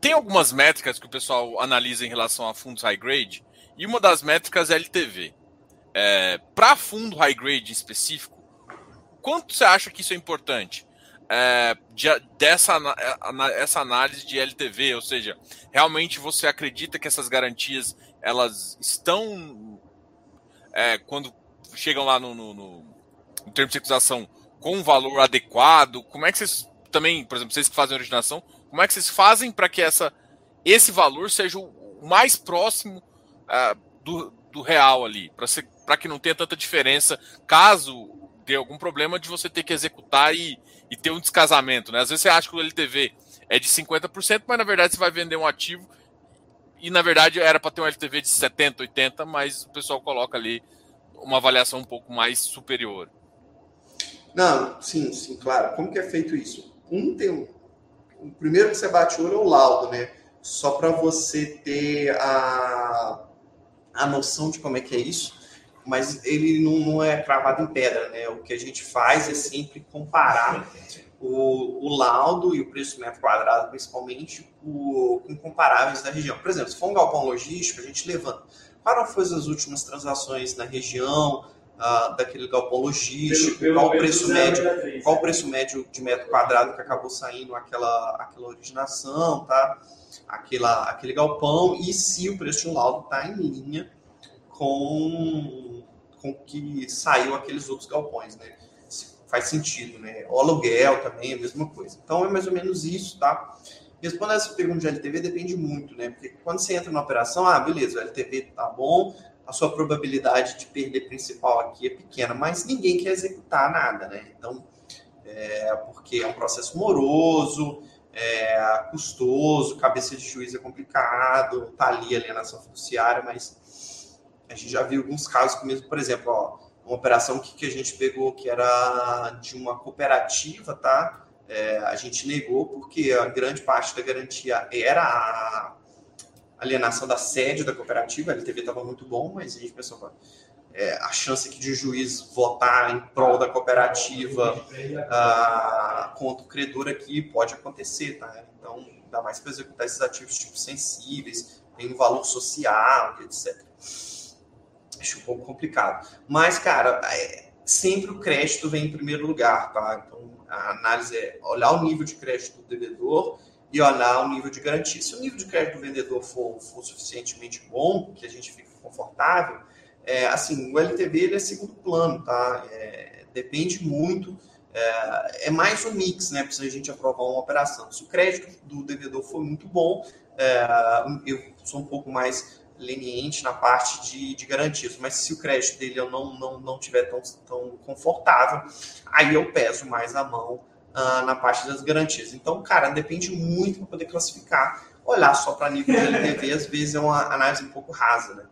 Tem algumas métricas que o pessoal analisa em relação a fundos high grade, e uma das métricas é LTV. É, Para fundo high grade em específico, quanto você acha que isso é importante? É, de, dessa essa análise de LTV, ou seja, realmente você acredita que essas garantias elas estão é, quando chegam lá no, no, no, no termo de acusação com um valor adequado? Como é que vocês também, por exemplo, vocês que fazem originação, como é que vocês fazem para que essa, esse valor seja o mais próximo uh, do, do real ali, para que não tenha tanta diferença caso dê algum problema de você ter que executar e, e ter um descasamento. Né? Às vezes você acha que o LTV é de 50%, mas na verdade você vai vender um ativo e na verdade era para ter um LTV de 70, 80, mas o pessoal coloca ali uma avaliação um pouco mais superior. Não, sim, sim, claro. Como que é feito isso? Um tem o primeiro que você bate o olho é o laudo, né? Só para você ter a, a noção de como é que é isso, mas ele não, não é cravado em pedra, né? O que a gente faz é sempre comparar o, o laudo e o preço metro quadrado, principalmente, com comparáveis da região. Por exemplo, se for um galpão logístico, a gente levanta. Quais foram as últimas transações na região? Daquele galpão logístico, pelo, pelo qual o preço médio, qual o preço médio de metro quadrado que acabou saindo aquela, aquela originação, tá? Aquela, aquele galpão e se o preço de um laudo está em linha com com que saiu aqueles outros galpões, né? Faz sentido, né? O aluguel também é a mesma coisa. Então é mais ou menos isso, tá? Respondendo essa pergunta de LTV depende muito, né? Porque quando você entra na operação, ah, beleza, o LTV tá bom, a sua probabilidade de perder principal aqui é pequena, mas ninguém quer executar nada, né? Então, é, porque é um processo moroso, é, custoso, cabeça de juiz é complicado, tá ali a alienação fiduciária, mas a gente já viu alguns casos que mesmo, por exemplo, ó, uma operação que, que a gente pegou que era de uma cooperativa, tá? É, a gente negou porque a grande parte da garantia era a alienação da sede da cooperativa, a LTV estava muito bom, mas a gente pensou, é, a chance aqui de juiz votar em prol da cooperativa ah, contra o credor aqui pode acontecer, tá? Então, ainda mais para executar esses ativos tipo, sensíveis, tem um valor social, etc. Acho um pouco complicado. Mas, cara, é, sempre o crédito vem em primeiro lugar, tá? Então, a análise é olhar o nível de crédito do devedor e olhar o nível de garantia. Se o nível de crédito do vendedor for, for suficientemente bom, que a gente fica confortável, é, assim, o LTV ele é segundo plano, tá? É, depende muito, é, é, mais um mix, né? Precisa a gente aprovar uma operação. Se o crédito do devedor for muito bom, é, eu sou um pouco mais leniente na parte de, de garantias, mas se o crédito dele eu não, não, não tiver tão, tão confortável, aí eu peso mais a mão uh, na parte das garantias. Então, cara, depende muito para poder classificar. Olhar só para nível de LTV, às vezes é uma análise um pouco rasa, né?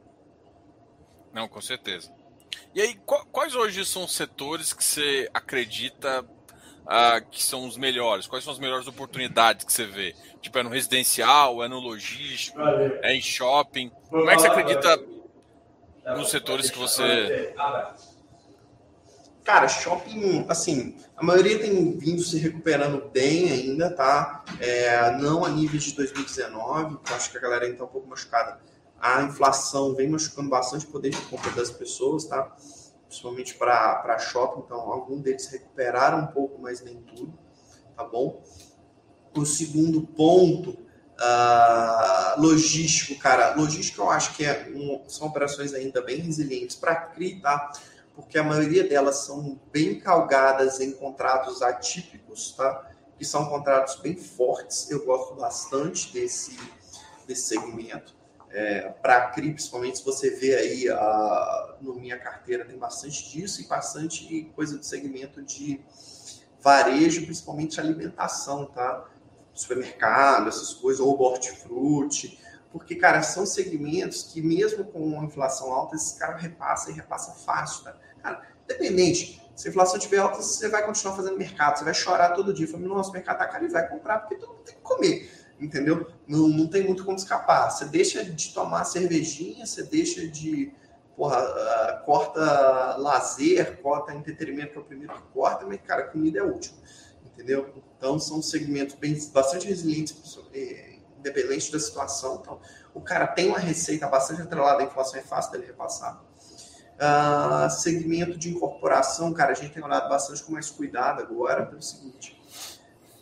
Não, com certeza. E aí, quais hoje são os setores que você acredita uh, que são os melhores? Quais são as melhores oportunidades que você vê? Tipo, é no residencial, é no logístico, é em shopping? Como é que você acredita nos setores que você. Cara, shopping, assim, a maioria tem vindo se recuperando bem ainda, tá? É, não a nível de 2019, que eu acho que a galera ainda tá um pouco machucada. A inflação vem machucando bastante o poder de compra das pessoas, tá? Principalmente para shopping, então alguns deles recuperaram um pouco, mas nem tudo, tá bom? O segundo ponto, uh, logístico, cara. Logístico eu acho que é um, são operações ainda bem resilientes para CRI, tá? Porque a maioria delas são bem calgadas em contratos atípicos, tá? Que são contratos bem fortes. Eu gosto bastante desse, desse segmento. É, para CRI, principalmente, se você vê aí a, no minha carteira, tem bastante disso e bastante coisa do segmento de varejo, principalmente alimentação, tá? Supermercado, essas coisas, ou hortifruti, porque, cara, são segmentos que, mesmo com uma inflação alta, esse cara repassa e repassa fácil, tá? Cara, independente, se a inflação estiver alta, você vai continuar fazendo mercado, você vai chorar todo dia, falando, nossa, o mercado tá caro e vai comprar, porque todo mundo tem que comer, entendeu? Não, não tem muito como escapar. Você deixa de tomar cervejinha, você deixa de, porra, uh, corta lazer, corta entretenimento, que é o primeiro que corta, mas, cara, comida é útil, entendeu? Então, são segmentos bem, bastante resilientes, eh, independente da situação. Então, o cara tem uma receita bastante atrelada à inflação, é fácil dele repassar. Uh, segmento de incorporação, cara, a gente tem olhado bastante com mais cuidado agora, pelo seguinte: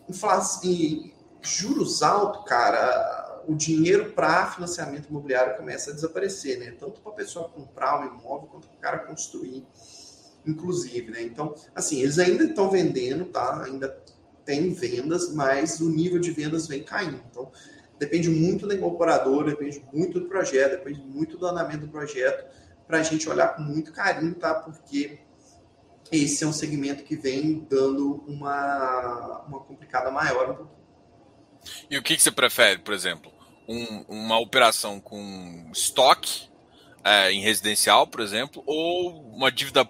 inflação, e juros altos, cara, o dinheiro para financiamento imobiliário começa a desaparecer, né? Tanto para a pessoa comprar um imóvel quanto para o cara construir, inclusive, né? Então, assim, eles ainda estão vendendo, tá? Ainda tem vendas, mas o nível de vendas vem caindo. Então, depende muito da incorporadora, depende muito do projeto, depende muito do andamento do projeto para a gente olhar com muito carinho, tá? Porque esse é um segmento que vem dando uma, uma complicada maior. E o que, que você prefere, por exemplo? Um, uma operação com estoque é, em residencial, por exemplo, ou uma dívida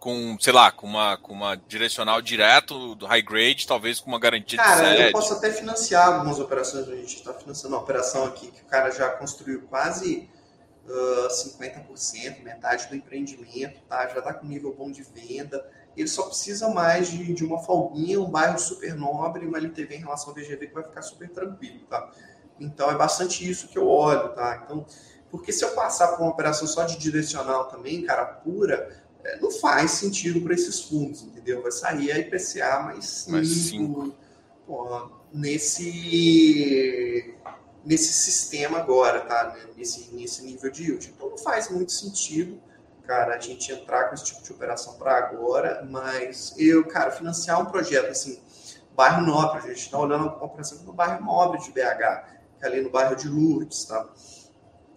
com, sei lá, com uma, com uma direcional direto do high grade, talvez com uma garantia cara, de Cara, eu posso até financiar algumas operações. A gente está financiando uma operação aqui que o cara já construiu quase uh, 50%, metade do empreendimento, tá? já está com nível bom de venda. Ele só precisa mais de, de uma folguinha, um bairro super nobre, uma LTV em relação ao VGV que vai ficar super tranquilo. Tá? Então é bastante isso que eu olho. Tá? Então, porque se eu passar por uma operação só de direcional também, cara, pura, não faz sentido para esses fundos, entendeu? Vai sair a IPCA mais 5. Nesse nesse sistema agora, tá? Nesse, nesse nível de yield. Então não faz muito sentido, cara, a gente entrar com esse tipo de operação para agora, mas eu, cara, financiar um projeto assim, bairro nobre, a gente está olhando, por exemplo, no bairro nobre de BH, que é ali no bairro de Lourdes, tá?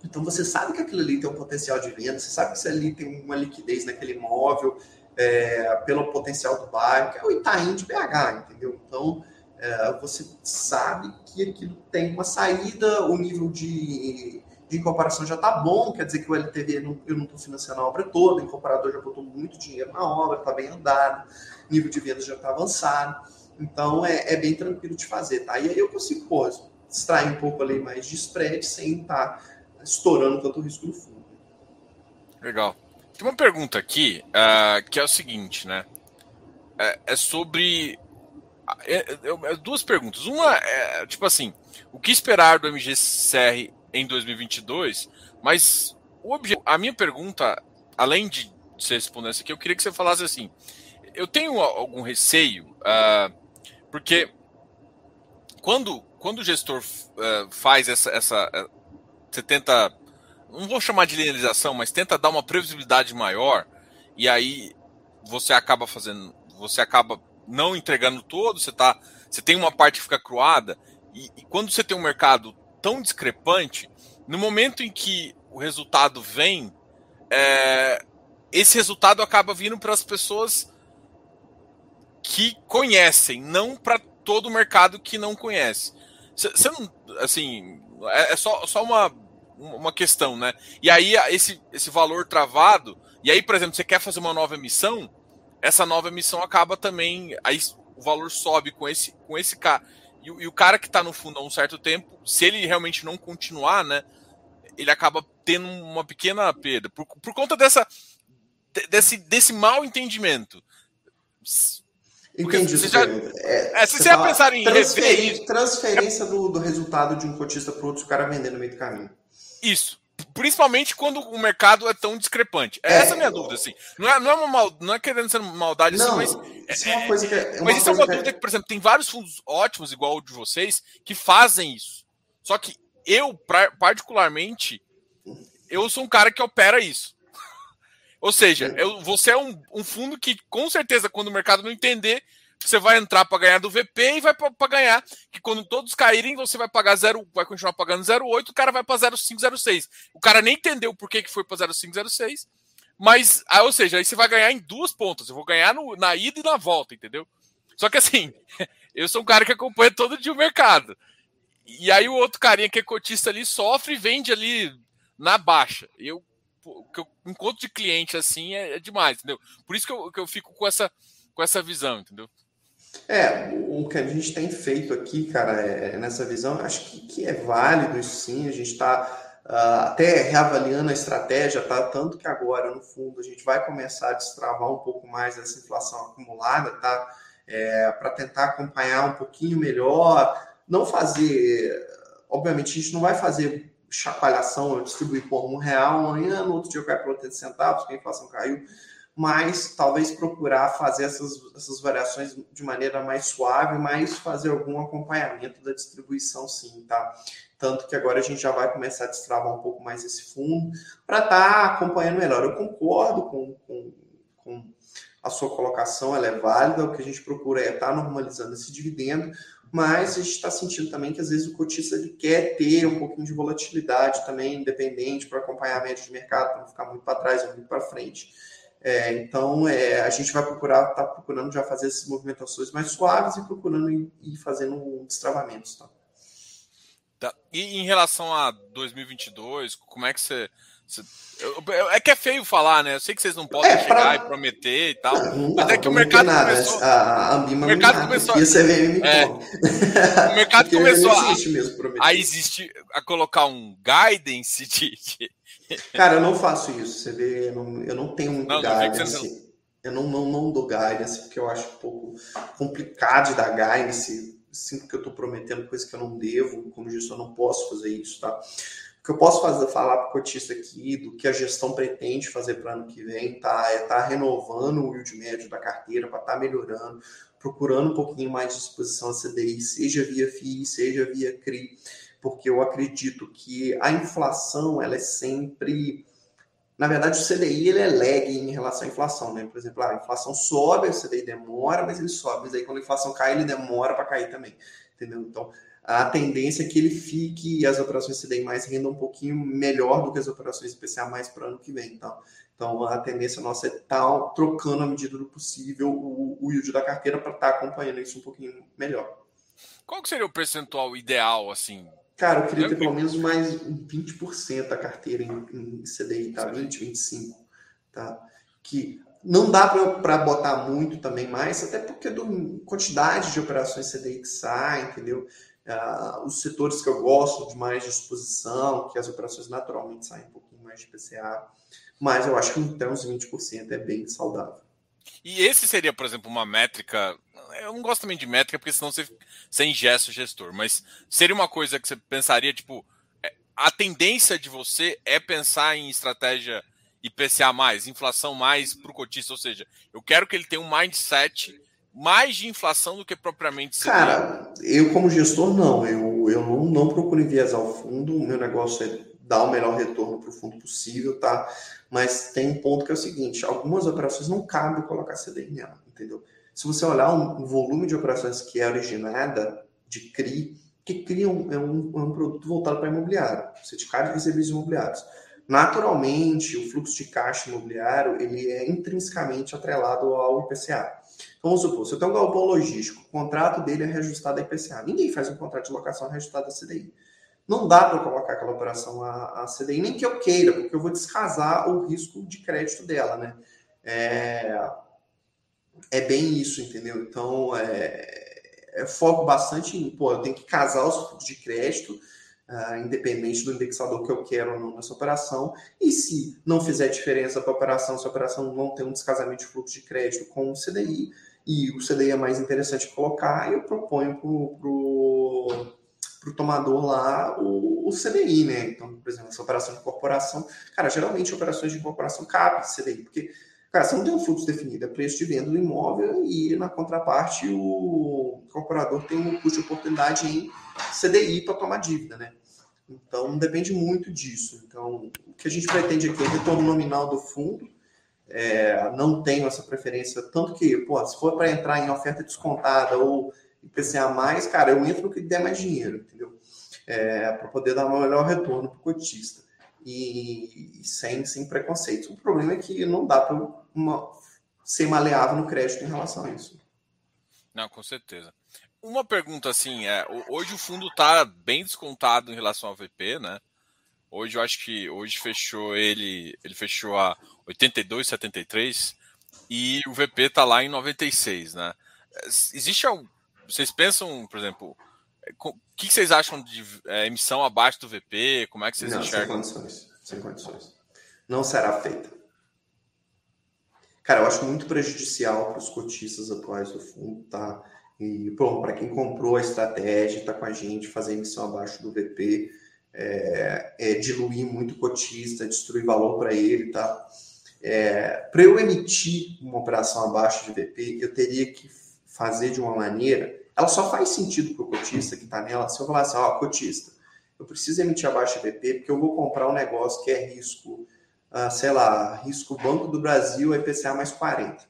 Então você sabe que aquilo ali tem um potencial de venda, você sabe que isso ali tem uma liquidez naquele imóvel, é, pelo potencial do bairro, que é o Itaim de BH, entendeu? Então, é, você sabe que aquilo tem uma saída, o nível de, de incorporação já está bom, quer dizer que o LTV não, eu não estou financiando a obra toda, o incorporador já botou muito dinheiro na obra, está bem andado, nível de vendas já está avançado, então é, é, bem tranquilo de fazer, tá? E aí eu consigo, pô, extrair um pouco ali mais de spread sem estar tá estourando tanto o risco no fundo. Legal. Tem uma pergunta aqui uh, que é o seguinte, né? É, é sobre é, é, duas perguntas. Uma é, tipo assim, o que esperar do MGCR em 2022? Mas o a minha pergunta, além de você responder isso aqui, eu queria que você falasse assim. Eu tenho algum receio, uh, porque quando, quando o gestor uh, faz essa, essa. Você tenta. Não vou chamar de linearização, mas tenta dar uma previsibilidade maior, e aí você acaba fazendo. Você acaba não entregando todo, você, tá, você tem uma parte que fica cruada, e, e quando você tem um mercado tão discrepante, no momento em que o resultado vem, é, esse resultado acaba vindo para as pessoas que conhecem, não para todo o mercado que não conhece. Você não, assim, é, é, só, só uma, uma questão, né? E aí esse, esse valor travado, e aí, por exemplo, você quer fazer uma nova emissão, essa nova emissão acaba também. Aí o valor sobe com esse, com esse cara. E, e o cara que está no fundo há um certo tempo, se ele realmente não continuar, né? Ele acaba tendo uma pequena perda. Por, por conta dessa, desse, desse mal entendimento. Entendi. Você já, é, é, se você, você pensar em transferir, transferência do, do resultado de um cotista para outro, o cara vender no meio do caminho. Isso. Principalmente quando o mercado é tão discrepante. É, essa é a minha dúvida, assim. Não é, não é, uma mal, não é querendo ser maldade, assim, não, assim, mas. Isso é uma coisa que é, mas isso é uma dúvida que, por exemplo, tem vários fundos ótimos, igual o de vocês, que fazem isso. Só que eu, particularmente, eu sou um cara que opera isso. Ou seja, eu, você é um, um fundo que, com certeza, quando o mercado não entender, você vai entrar para ganhar do VP e vai para ganhar. Que quando todos caírem, você vai pagar zero, vai continuar pagando 0,8, o cara vai para 0,506. O cara nem entendeu por que, que foi para 0,506. Mas, ah, ou seja, aí você vai ganhar em duas pontas. Eu vou ganhar no, na ida e na volta, entendeu? Só que assim, eu sou um cara que acompanha todo dia o mercado. E aí o outro carinha que é cotista ali sofre e vende ali na baixa. Eu, o que eu encontro de cliente assim é, é demais, entendeu? Por isso que eu, que eu fico com essa, com essa visão, entendeu? É, o que a gente tem feito aqui, cara, é, é, nessa visão, acho que, que é válido isso sim, a gente está uh, ah, até reavaliando a estratégia, tá? Tanto que agora, no fundo, a gente vai começar a destravar um pouco mais essa inflação acumulada, tá? É, para tentar acompanhar um pouquinho melhor, não fazer, obviamente, a gente não vai fazer chapalhação, distribuir por um real amanhã, no outro dia cai para 80 centavos, porque a inflação caiu mas talvez procurar fazer essas, essas variações de maneira mais suave, mas fazer algum acompanhamento da distribuição sim, tá? Tanto que agora a gente já vai começar a destravar um pouco mais esse fundo para estar tá acompanhando melhor. Eu concordo com, com, com, a sua colocação, ela é válida, o que a gente procura é estar tá normalizando esse dividendo, mas a gente está sentindo também que às vezes o cotista ele quer ter um pouquinho de volatilidade também, independente, para acompanhar a média de mercado, para não ficar muito para trás ou muito para frente. É, então, é, a gente vai procurar, está procurando já fazer essas movimentações mais suaves e procurando ir, fazendo destravamentos. Tá? Tá. E em relação a 2022, como é que você. é que é feio falar, né? Eu sei que vocês não podem é, chegar pra... e prometer e tal. Não, mas é que o mercado nada. começou. A, Ambima o mercado começou. É, o mercado começou a, a existir, a colocar um guidance de, de Cara, eu não faço isso. Você vê, eu não, eu não tenho muito não, guidance. Não eu não, não, não dou guidance, porque eu acho um pouco complicado de dar guidance. Sinto que eu estou prometendo coisa que eu não devo. Como gestor, eu não posso fazer isso, tá? O que eu posso fazer, falar para o cotista aqui, do que a gestão pretende fazer para ano que vem, tá? É estar tá renovando o yield médio da carteira para estar tá melhorando, procurando um pouquinho mais de exposição a CDI, seja via FII, seja via CRI porque eu acredito que a inflação ela é sempre na verdade, o CDI ele é lag em relação à inflação, né? Por exemplo, a inflação sobe, o CDI demora, mas ele sobe. Mas aí quando a inflação cai, ele demora para cair também. Entendeu? Então, a tendência é que ele fique e as operações CDI mais rendam um pouquinho melhor do que as operações IPCA mais para o ano que vem. Então, então, a tendência nossa é estar tá trocando à medida do possível o, o yield da carteira para estar tá acompanhando isso um pouquinho melhor. Qual que seria o percentual ideal, assim, Cara, eu queria ter pelo menos mais 20% da carteira em, em CDI, tá? 20, 25, tá? Que não dá para botar muito também mais, até porque do quantidade de operações CDI que sai, entendeu? Uh, os setores que eu gosto de mais de exposição, que as operações naturalmente saem um pouquinho mais de PCA, mas eu acho que então uns 20% é bem saudável. E esse seria, por exemplo, uma métrica. Eu não gosto também de métrica, porque senão você, você ingesta o gestor, mas seria uma coisa que você pensaria, tipo, é, a tendência de você é pensar em estratégia IPCA mais, inflação mais para o cotista, ou seja, eu quero que ele tenha um mindset mais de inflação do que propriamente Cara, eu como gestor não, eu, eu não, procuro enviesar o fundo, o meu negócio é dar o melhor retorno para o fundo possível, tá? Mas tem um ponto que é o seguinte, algumas operações não cabe colocar CDI nela, entendeu? Se você olhar um, um volume de operações que é originada de CRI, que CRI é um, é um, é um produto voltado para imobiliário, certificado de serviços imobiliários. Naturalmente, o fluxo de caixa imobiliário ele é intrinsecamente atrelado ao IPCA. Então, vamos supor, se eu tenho um galpão logístico, o contrato dele é reajustado a IPCA. Ninguém faz um contrato de locação reajustado a CDI. Não dá para colocar aquela operação a, a, CDI, nem que eu queira, porque eu vou descasar o risco de crédito dela, né? É, é bem isso, entendeu? Então, é, é foco bastante em, pô, eu tenho que casar os fluxos de crédito, uh, independente do indexador que eu quero ou não nessa operação. E se não fizer diferença para a operação, se a operação não tem um descasamento de fluxo de crédito com o CDI, e o CDI é mais interessante colocar, eu proponho para o tomador lá o, o, CDI, né? Então, por exemplo, essa operação de incorporação, cara, geralmente operações de incorporação cabe CDI, porque Cara, você não tem um fluxo definido, é preço de venda do imóvel e, na contraparte, o incorporador tem um custo de oportunidade em CDI para tomar dívida, né? Então, depende muito disso. Então, o que a gente pretende aqui é retorno nominal do fundo. É, não tenho essa preferência, tanto que, pô, se for para entrar em oferta descontada ou IPCA+, cara, eu entro no que der mais dinheiro, entendeu? É, para poder dar um melhor retorno para o cotista. E, e, sem, sem preconceito. O problema é que não dá para ser maleável no crédito em relação a isso. Não, com certeza. Uma pergunta assim, é, hoje o fundo está bem descontado em relação ao VP, né? Hoje eu acho que hoje fechou ele, ele fechou a 82,73 e o VP está lá em 96, né? Existe algum, vocês pensam, por exemplo, o que vocês acham de é, emissão abaixo do VP? Como é que vocês Não, enxergam? Sem condições, sem condições. Não será feita. Cara, eu acho muito prejudicial para os cotistas atuais do fundo, tá? E, bom, para quem comprou a estratégia, está com a gente, fazer emissão abaixo do VP, é, é diluir muito o cotista, destruir valor para ele, tá? É, para eu emitir uma operação abaixo de VP, eu teria que fazer de uma maneira. Ela só faz sentido para o cotista que está nela se eu falar assim: ó, cotista, eu preciso emitir abaixo VP porque eu vou comprar um negócio que é risco, ah, sei lá, risco Banco do Brasil, IPCA mais 40.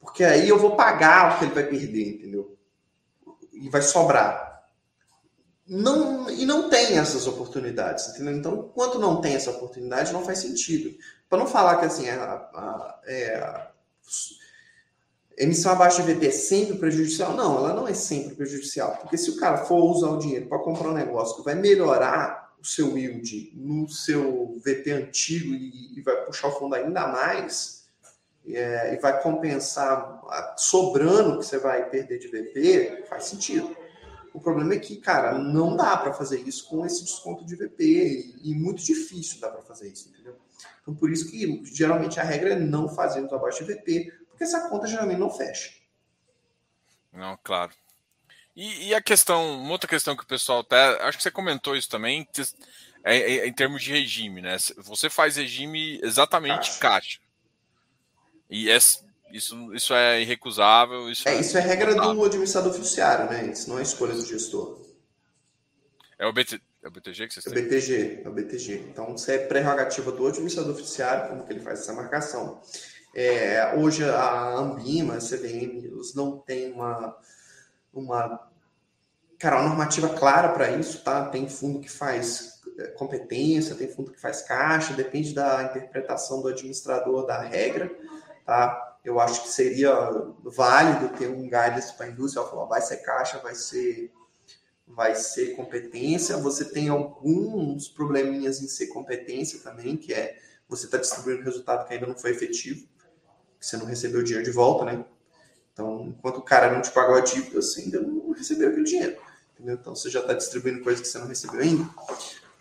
Porque aí eu vou pagar o que ele vai perder, entendeu? E vai sobrar. Não, e não tem essas oportunidades, entendeu? Então, quando não tem essa oportunidade, não faz sentido. Para não falar que assim, é, a emissão abaixo de VP é sempre prejudicial, não, ela não é sempre prejudicial. Porque se o cara for usar o dinheiro para comprar um negócio que vai melhorar o seu yield no seu VP antigo e, e vai puxar o fundo ainda mais, é, e vai compensar sobrando que você vai perder de VP, faz sentido. O problema é que, cara, não dá para fazer isso com esse desconto de VP e, e muito difícil dá para fazer isso, entendeu? Então, por isso que geralmente a regra é não fazermos abaixo de VP, porque essa conta geralmente não fecha. Não, claro. E, e, a questão, uma outra questão que o pessoal até, acho que você comentou isso também, é, é, em termos de regime, né? Você faz regime exatamente caixa. caixa. E é, isso, isso é irrecusável. Isso é, é isso é regra do administrador fiduciário, né? Isso não é escolha do gestor. É o, BT, é o BTG que você tem? É o BTG, é o BTG. Então, isso é prerrogativa do administrador fiduciário, como que ele faz essa marcação. É, hoje, a Ambima, a CVM, eles não têm uma, uma, cara, uma normativa clara para isso, tá? Tem fundo que faz é, competência, tem fundo que faz caixa, depende da interpretação do administrador da regra. Tá? Eu acho que seria válido ter um guidance para a indústria, falar, vai ser caixa, vai ser vai ser competência. Você tem alguns probleminhas em ser competência também, que é você está distribuindo resultado que ainda não foi efetivo, você não recebeu o dinheiro de volta, né? Então, enquanto o cara não te pagou a dívida, você ainda não recebeu aquele dinheiro. Entendeu? Então, você já está distribuindo coisas que você não recebeu ainda.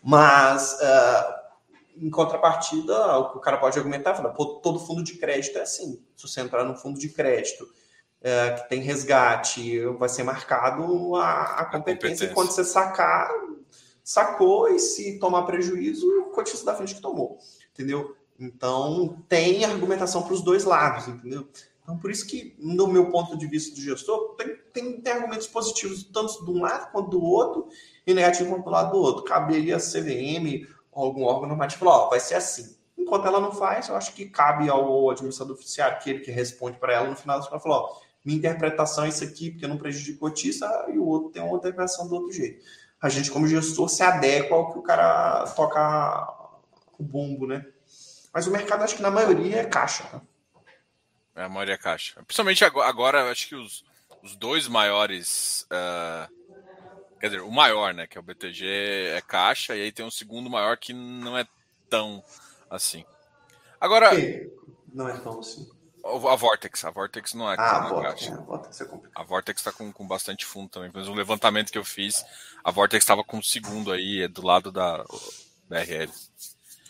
Mas uh, em contrapartida, o que o cara pode argumentar, falar, pô, todo fundo de crédito é assim. Se você entrar no fundo de crédito é, que tem resgate, vai ser marcado a, a competência, e quando você sacar, sacou, e se tomar prejuízo, o cotista da frente que tomou, entendeu? Então, tem argumentação para os dois lados, entendeu? Então, por isso que, no meu ponto de vista de gestor, tem, tem, tem argumentos positivos tanto de um lado quanto do outro, e negativo quanto do lado do outro. Caberia a CVM ou algum órgão normativo falar, ó, vai ser assim. Enquanto ela não faz, eu acho que cabe ao administrador oficial, aquele que responde para ela no final do falar, ó, minha interpretação é isso aqui, porque não prejudica o cotista, e o outro tem uma interpretação do outro jeito. A gente, como gestor, se adequa ao que o cara toca o bombo, né? Mas o mercado, acho que na maioria é caixa. Né? É, a maioria é caixa. Principalmente agora, agora acho que os, os dois maiores. Uh, quer dizer, o maior, né? Que é o BTG, é caixa, e aí tem um segundo maior que não é tão assim. Agora. Não é tão assim. A Vortex, a Vortex não é, ah, é caixa. É, a Vortex é A Vortex está com, com bastante fundo também. Mas o levantamento que eu fiz, a Vortex estava com o segundo aí, é do lado da, da RL.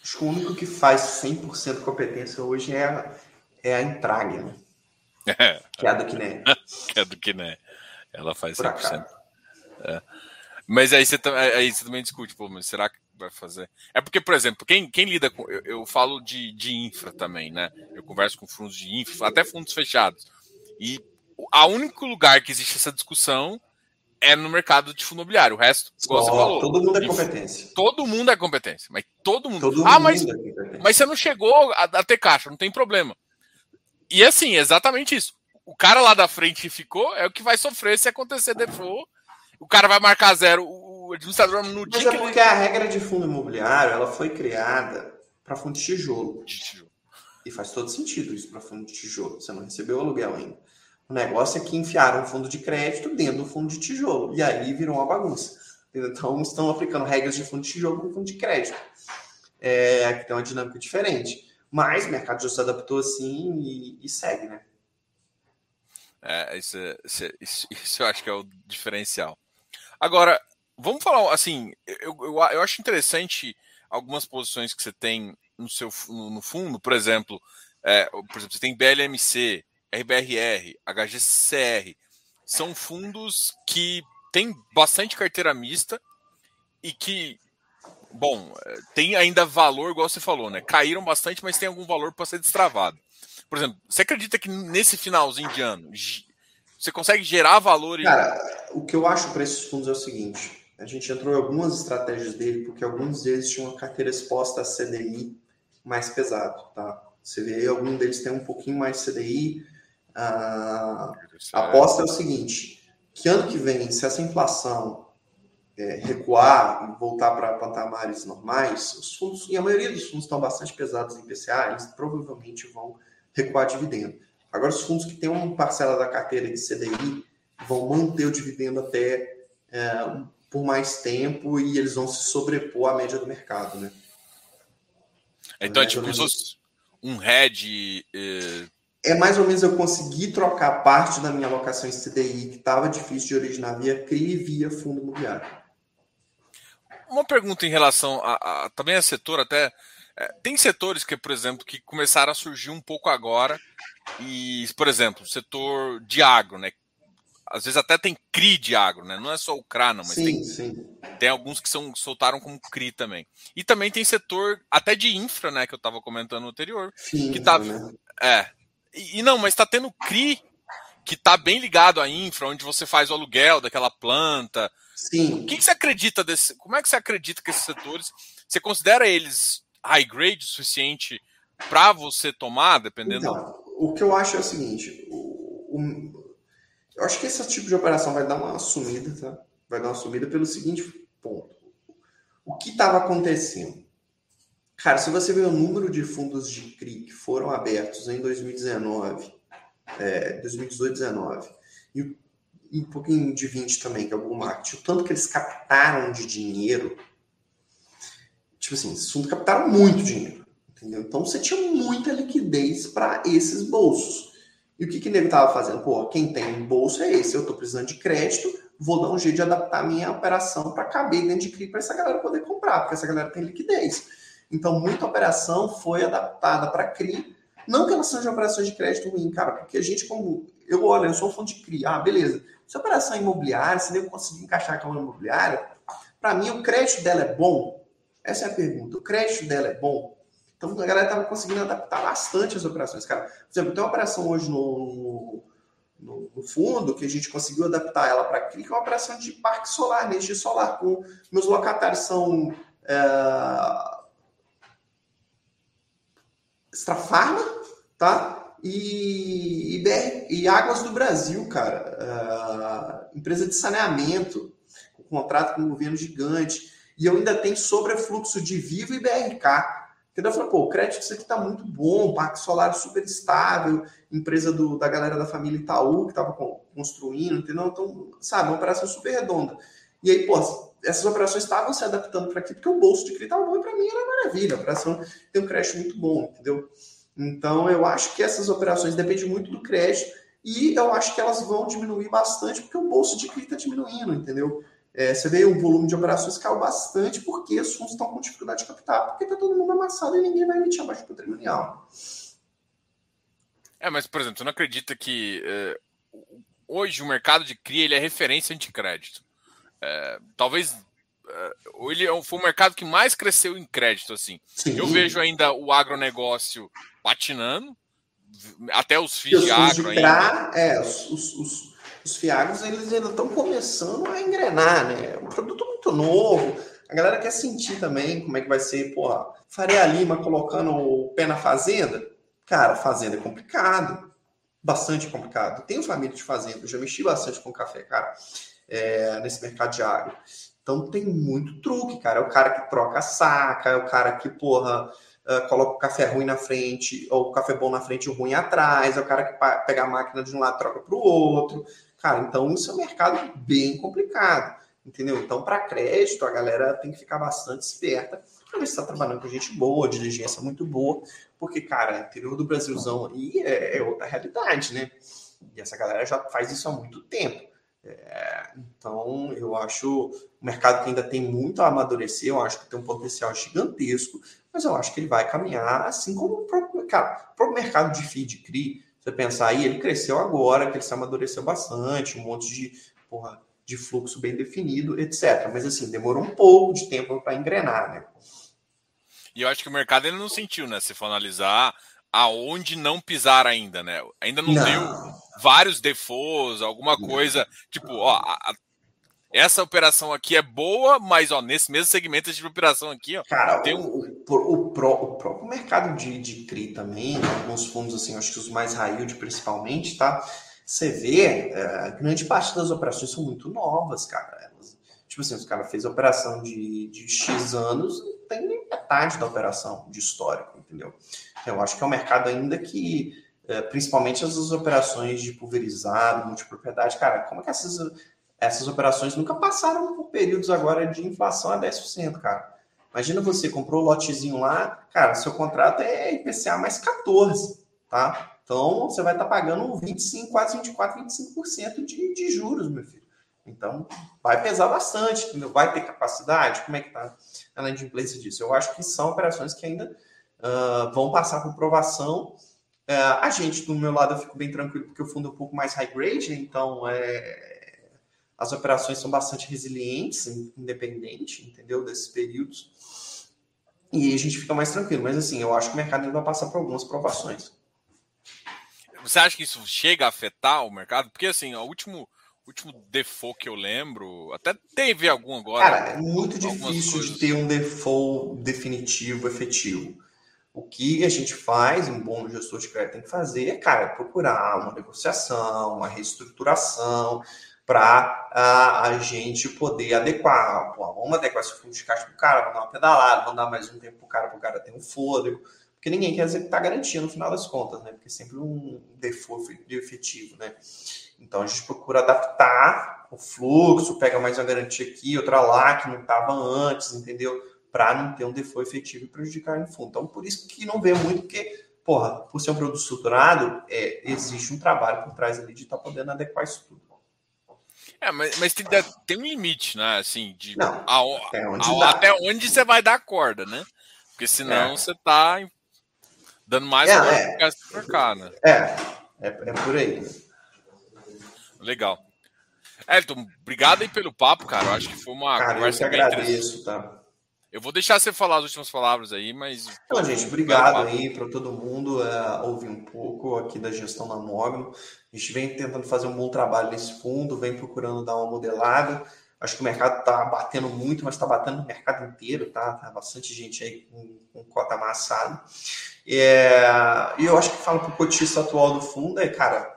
Acho que o único que faz 100% competência hoje é a, é a Intrag, né? É. Que é a do Kiné. que é do Kiné. Ela faz 100%. É. Mas aí você, aí você também discute, pô, mas será que vai fazer? É porque, por exemplo, quem, quem lida com. Eu, eu falo de, de infra também, né? Eu converso com fundos de infra, até fundos fechados. E o único lugar que existe essa discussão é no mercado de fundo imobiliário. O resto, igual oh, você falou. Todo mundo é competência. Todo mundo é competência. Mas todo mundo. Todo ah, mundo mas, é mas você não chegou a, a, ter caixa, não tem problema. E assim, exatamente isso. O cara lá da frente ficou é o que vai sofrer se acontecer default. O cara vai marcar zero. O administrador no dia. Mas é porque ele... a regra de fundo imobiliário ela foi criada para fundo de tijolo. de tijolo. E faz todo sentido isso para fundo de tijolo. Você não recebeu o aluguel ainda. O negócio é que enfiaram um fundo de crédito dentro do fundo de tijolo. E aí virou uma bagunça. Então estão aplicando regras de fundo de tijolo com fundo de crédito. É, que tem uma dinâmica diferente. Mas o mercado já se adaptou assim e, e segue, né? É, isso, isso, isso, eu acho que é o diferencial. Agora, vamos falar assim, eu, eu, eu acho interessante algumas posições que você tem no seu no, fundo, por exemplo, é, por exemplo, você tem BLMC, RBRR, HGCR, são fundos que têm bastante carteira mista e que, bom, eh, tem ainda valor, igual você falou, né? Caíram bastante, mas tem algum valor para ser destravado. Por exemplo, você acredita que nesse finalzinho de ano você consegue gerar valor? E... Cara, o que eu acho para esses fundos é o seguinte: a gente entrou em algumas estratégias dele, porque alguns deles tinham uma carteira exposta a CDI mais pesado, tá? Você vê aí, algum deles tem um pouquinho mais CDI, a, aposta é o seguinte: que ano que vem, se essa inflação é, recuar e voltar para patamares normais, os fundos, e a maioria dos fundos estão bastante pesados em PCA, eles provavelmente vão recuar dividendo. Agora, os fundos que têm uma parcela da carteira de CDI vão manter o dividendo até é, por mais tempo e eles vão se sobrepor à média do mercado, né? Então, é tipo, um hedge eh, é mais ou menos eu conseguir trocar parte da minha alocação em CDI, que estava difícil de originar via CRI e via fundo imobiliário. Uma pergunta em relação a, a também a setor, até. É, tem setores que, por exemplo, que começaram a surgir um pouco agora, e, por exemplo, o setor de agro, né? Às vezes até tem CRI de agro, né? Não é só o CRA, não, mas sim, tem, sim. tem alguns que são, soltaram como CRI também. E também tem setor até de infra, né? Que eu estava comentando anterior. Sim, que tá, né? É, e, e não, mas está tendo CRI que está bem ligado à infra, onde você faz o aluguel daquela planta. Sim. O que, que, você acredita desse? Como é que você acredita que esses setores? Você considera eles high grade o suficiente para você tomar, dependendo? Então, o que eu acho é o seguinte: o, o, eu acho que esse tipo de operação vai dar uma sumida, tá? Vai dar uma sumida pelo seguinte ponto: o que estava acontecendo? Cara, se você ver o número de fundos de CRI que foram abertos em 2019, é, 2018, 2019, e um pouquinho de 20 também, que é o bull market, o tanto que eles captaram de dinheiro, tipo assim, esses fundos captaram muito dinheiro, entendeu? Então você tinha muita liquidez para esses bolsos. E o que que nego tava fazendo? Pô, quem tem bolso é esse, eu tô precisando de crédito, vou dar um jeito de adaptar minha operação para caber dentro de CRI para essa galera poder comprar, porque essa galera tem liquidez. Então, muita operação foi adaptada para CRI. Não que elas sejam operações de crédito ruim, cara, porque a gente, como. Eu olho, eu sou um fundo de CRI. Ah, beleza. Se a operação é imobiliária, se eu conseguir encaixar aquela imobiliária, para mim o crédito dela é bom? Essa é a pergunta. O crédito dela é bom? Então a galera estava conseguindo adaptar bastante as operações. Cara, por exemplo, tem uma operação hoje no, no, no fundo que a gente conseguiu adaptar ela para CRI, que é uma operação de parque solar, energia solar. Com, meus locatários são. É, Extrafarma, tá? E, e, BR, e Águas do Brasil, cara. Uh, empresa de saneamento, com contrato com um governo gigante. E eu ainda tenho sobrefluxo de Vivo e BRK. Entendeu? Eu falei, pô, o crédito isso aqui tá muito bom, parque solar super estável, empresa do, da galera da família Itaú que estava construindo, entendeu? Então, sabe, uma operação super redonda. E aí, pô, essas operações estavam se adaptando para aqui, porque o bolso de CRI estava bom e para mim era maravilha. A operação tem um crédito muito bom, entendeu? Então, eu acho que essas operações dependem muito do crédito e eu acho que elas vão diminuir bastante porque o bolso de CRI está diminuindo, entendeu? É, você vê o volume de operações caiu bastante porque os fundos estão com dificuldade de capital, porque está todo mundo amassado e ninguém vai emitir abaixo patrimonial. É, mas, por exemplo, você não acredita que é, hoje o mercado de CRI ele é referência de crédito? É, talvez é, ele é foi o mercado que mais cresceu em crédito assim. Sim. Eu vejo ainda o agronegócio patinando, até os FIIs de agro ainda. É, os, os, os, os fiagros eles ainda estão começando a engrenar, né? É um produto muito novo. A galera quer sentir também como é que vai ser, porra, Faria Lima colocando o pé na fazenda. Cara, fazenda é complicado. Bastante complicado. Tenho família de fazenda, eu já mexi bastante com café, cara é, nesse mercado agro. Então tem muito truque, cara. É o cara que troca a saca, é o cara que, porra, uh, coloca o café ruim na frente, ou o café bom na frente e o ruim atrás, é o cara que pega a máquina de um lado e troca para o outro. Cara, então isso é um mercado bem complicado, entendeu? Então, para crédito, a galera tem que ficar bastante esperta para ver se está trabalhando com gente boa, diligência muito boa, porque, cara, interior do Brasilzão aí é, é outra realidade, né? E essa galera já faz isso há muito tempo. É, então, eu acho um mercado que ainda tem muito a amadurecer, eu acho que tem um potencial gigantesco, mas eu acho que ele vai caminhar assim como o próprio mercado. O próprio mercado de feed CRI, você pensar aí, ele cresceu agora, que ele se amadureceu bastante, um monte de, porra, de fluxo bem definido, etc. Mas assim, demorou um pouco de tempo para engrenar, né? E eu acho que o mercado ele não sentiu, né? Se for analisar aonde não pisar ainda, né? Ainda não, não. deu vários defaults, alguma coisa, tipo, ó, a, essa operação aqui é boa, mas ó, nesse mesmo segmento de operação aqui, ó, Cara, tem um... o, o, o, o próprio mercado de, de CRI também, alguns fundos assim, acho que os mais high yield principalmente, tá? Você vê, é, grande parte das operações são muito novas, cara. Elas, tipo assim, os caras fez operação de, de X anos, não tem nem metade da operação de histórico, entendeu? Eu acho que é um mercado ainda que, é, principalmente as operações de pulverizado, multipropriedade, cara, como é que essas, essas operações nunca passaram por períodos agora de inflação a 10%, cara? Imagina você comprou o lotezinho lá, cara, seu contrato é IPCA mais 14, tá? Então você vai estar tá pagando 25, quase 24, 25% de, de juros, meu filho. Então vai pesar bastante, vai ter capacidade? Como é que tá a inadimplência disso? Eu acho que são operações que ainda uh, vão passar por provação. Uh, a gente, do meu lado, eu fico bem tranquilo, porque o fundo é um pouco mais high grade, então é, as operações são bastante resilientes, independente, entendeu? Desses períodos. E aí a gente fica mais tranquilo. Mas assim, eu acho que o mercado ainda vai passar por algumas provações. Você acha que isso chega a afetar o mercado? Porque assim, o último último default que eu lembro, até teve algum agora. Cara, é muito difícil coisas. de ter um default definitivo, efetivo. O que a gente faz, um bom gestor de crédito tem que fazer é, cara, procurar uma negociação, uma reestruturação para a, a gente poder adequar. Pô, vamos adequar esse fluxo de caixa para o cara, vamos dar uma pedalada, vamos dar mais um tempo para o cara, para o cara ter um fôlego. Porque ninguém quer executar garantia no final das contas, né? Porque é sempre um default de efetivo, né? Então a gente procura adaptar o fluxo, pega mais uma garantia aqui, outra lá, que não estava antes, entendeu? para não ter um default efetivo e prejudicar em fundo. Então, por isso que não vê muito, porque, porra, por ser um produto estruturado, é, existe um trabalho por trás ali de estar tá podendo adequar isso tudo. É, mas, mas tem, tem, um limite, né? Assim, de não, a, até, onde a, até onde você vai dar corda, né? Porque senão é. você tá dando mais é, é. para cá, né? É, é, é por aí. Legal. Elton, obrigado aí pelo papo, cara. Eu acho que foi uma cara, conversa eu que agradeço, tá? Eu vou deixar você falar as últimas palavras aí, mas. Então, gente, obrigado aí para todo mundo é, ouvir um pouco aqui da gestão da Mogno. A gente vem tentando fazer um bom trabalho nesse fundo, vem procurando dar uma modelada. Acho que o mercado está batendo muito, mas está batendo no mercado inteiro, tá? Tá bastante gente aí com, com cota amassada. É, e eu acho que falo para o cotista atual do fundo é, cara,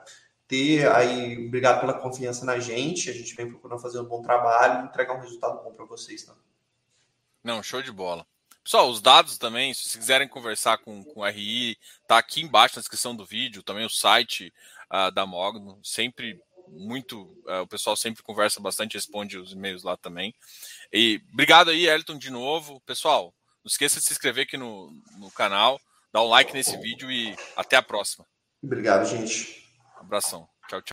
ter aí, obrigado pela confiança na gente. A gente vem procurando fazer um bom trabalho e entregar um resultado bom para vocês, tá? Não, show de bola. Pessoal, os dados também, se vocês quiserem conversar com, com o RI, tá aqui embaixo na descrição do vídeo, também o site uh, da Mogno, sempre muito, uh, o pessoal sempre conversa bastante, responde os e-mails lá também. E obrigado aí, Elton, de novo. Pessoal, não esqueça de se inscrever aqui no, no canal, dar um like nesse vídeo e até a próxima. Obrigado, gente. Abração. Tchau, tchau.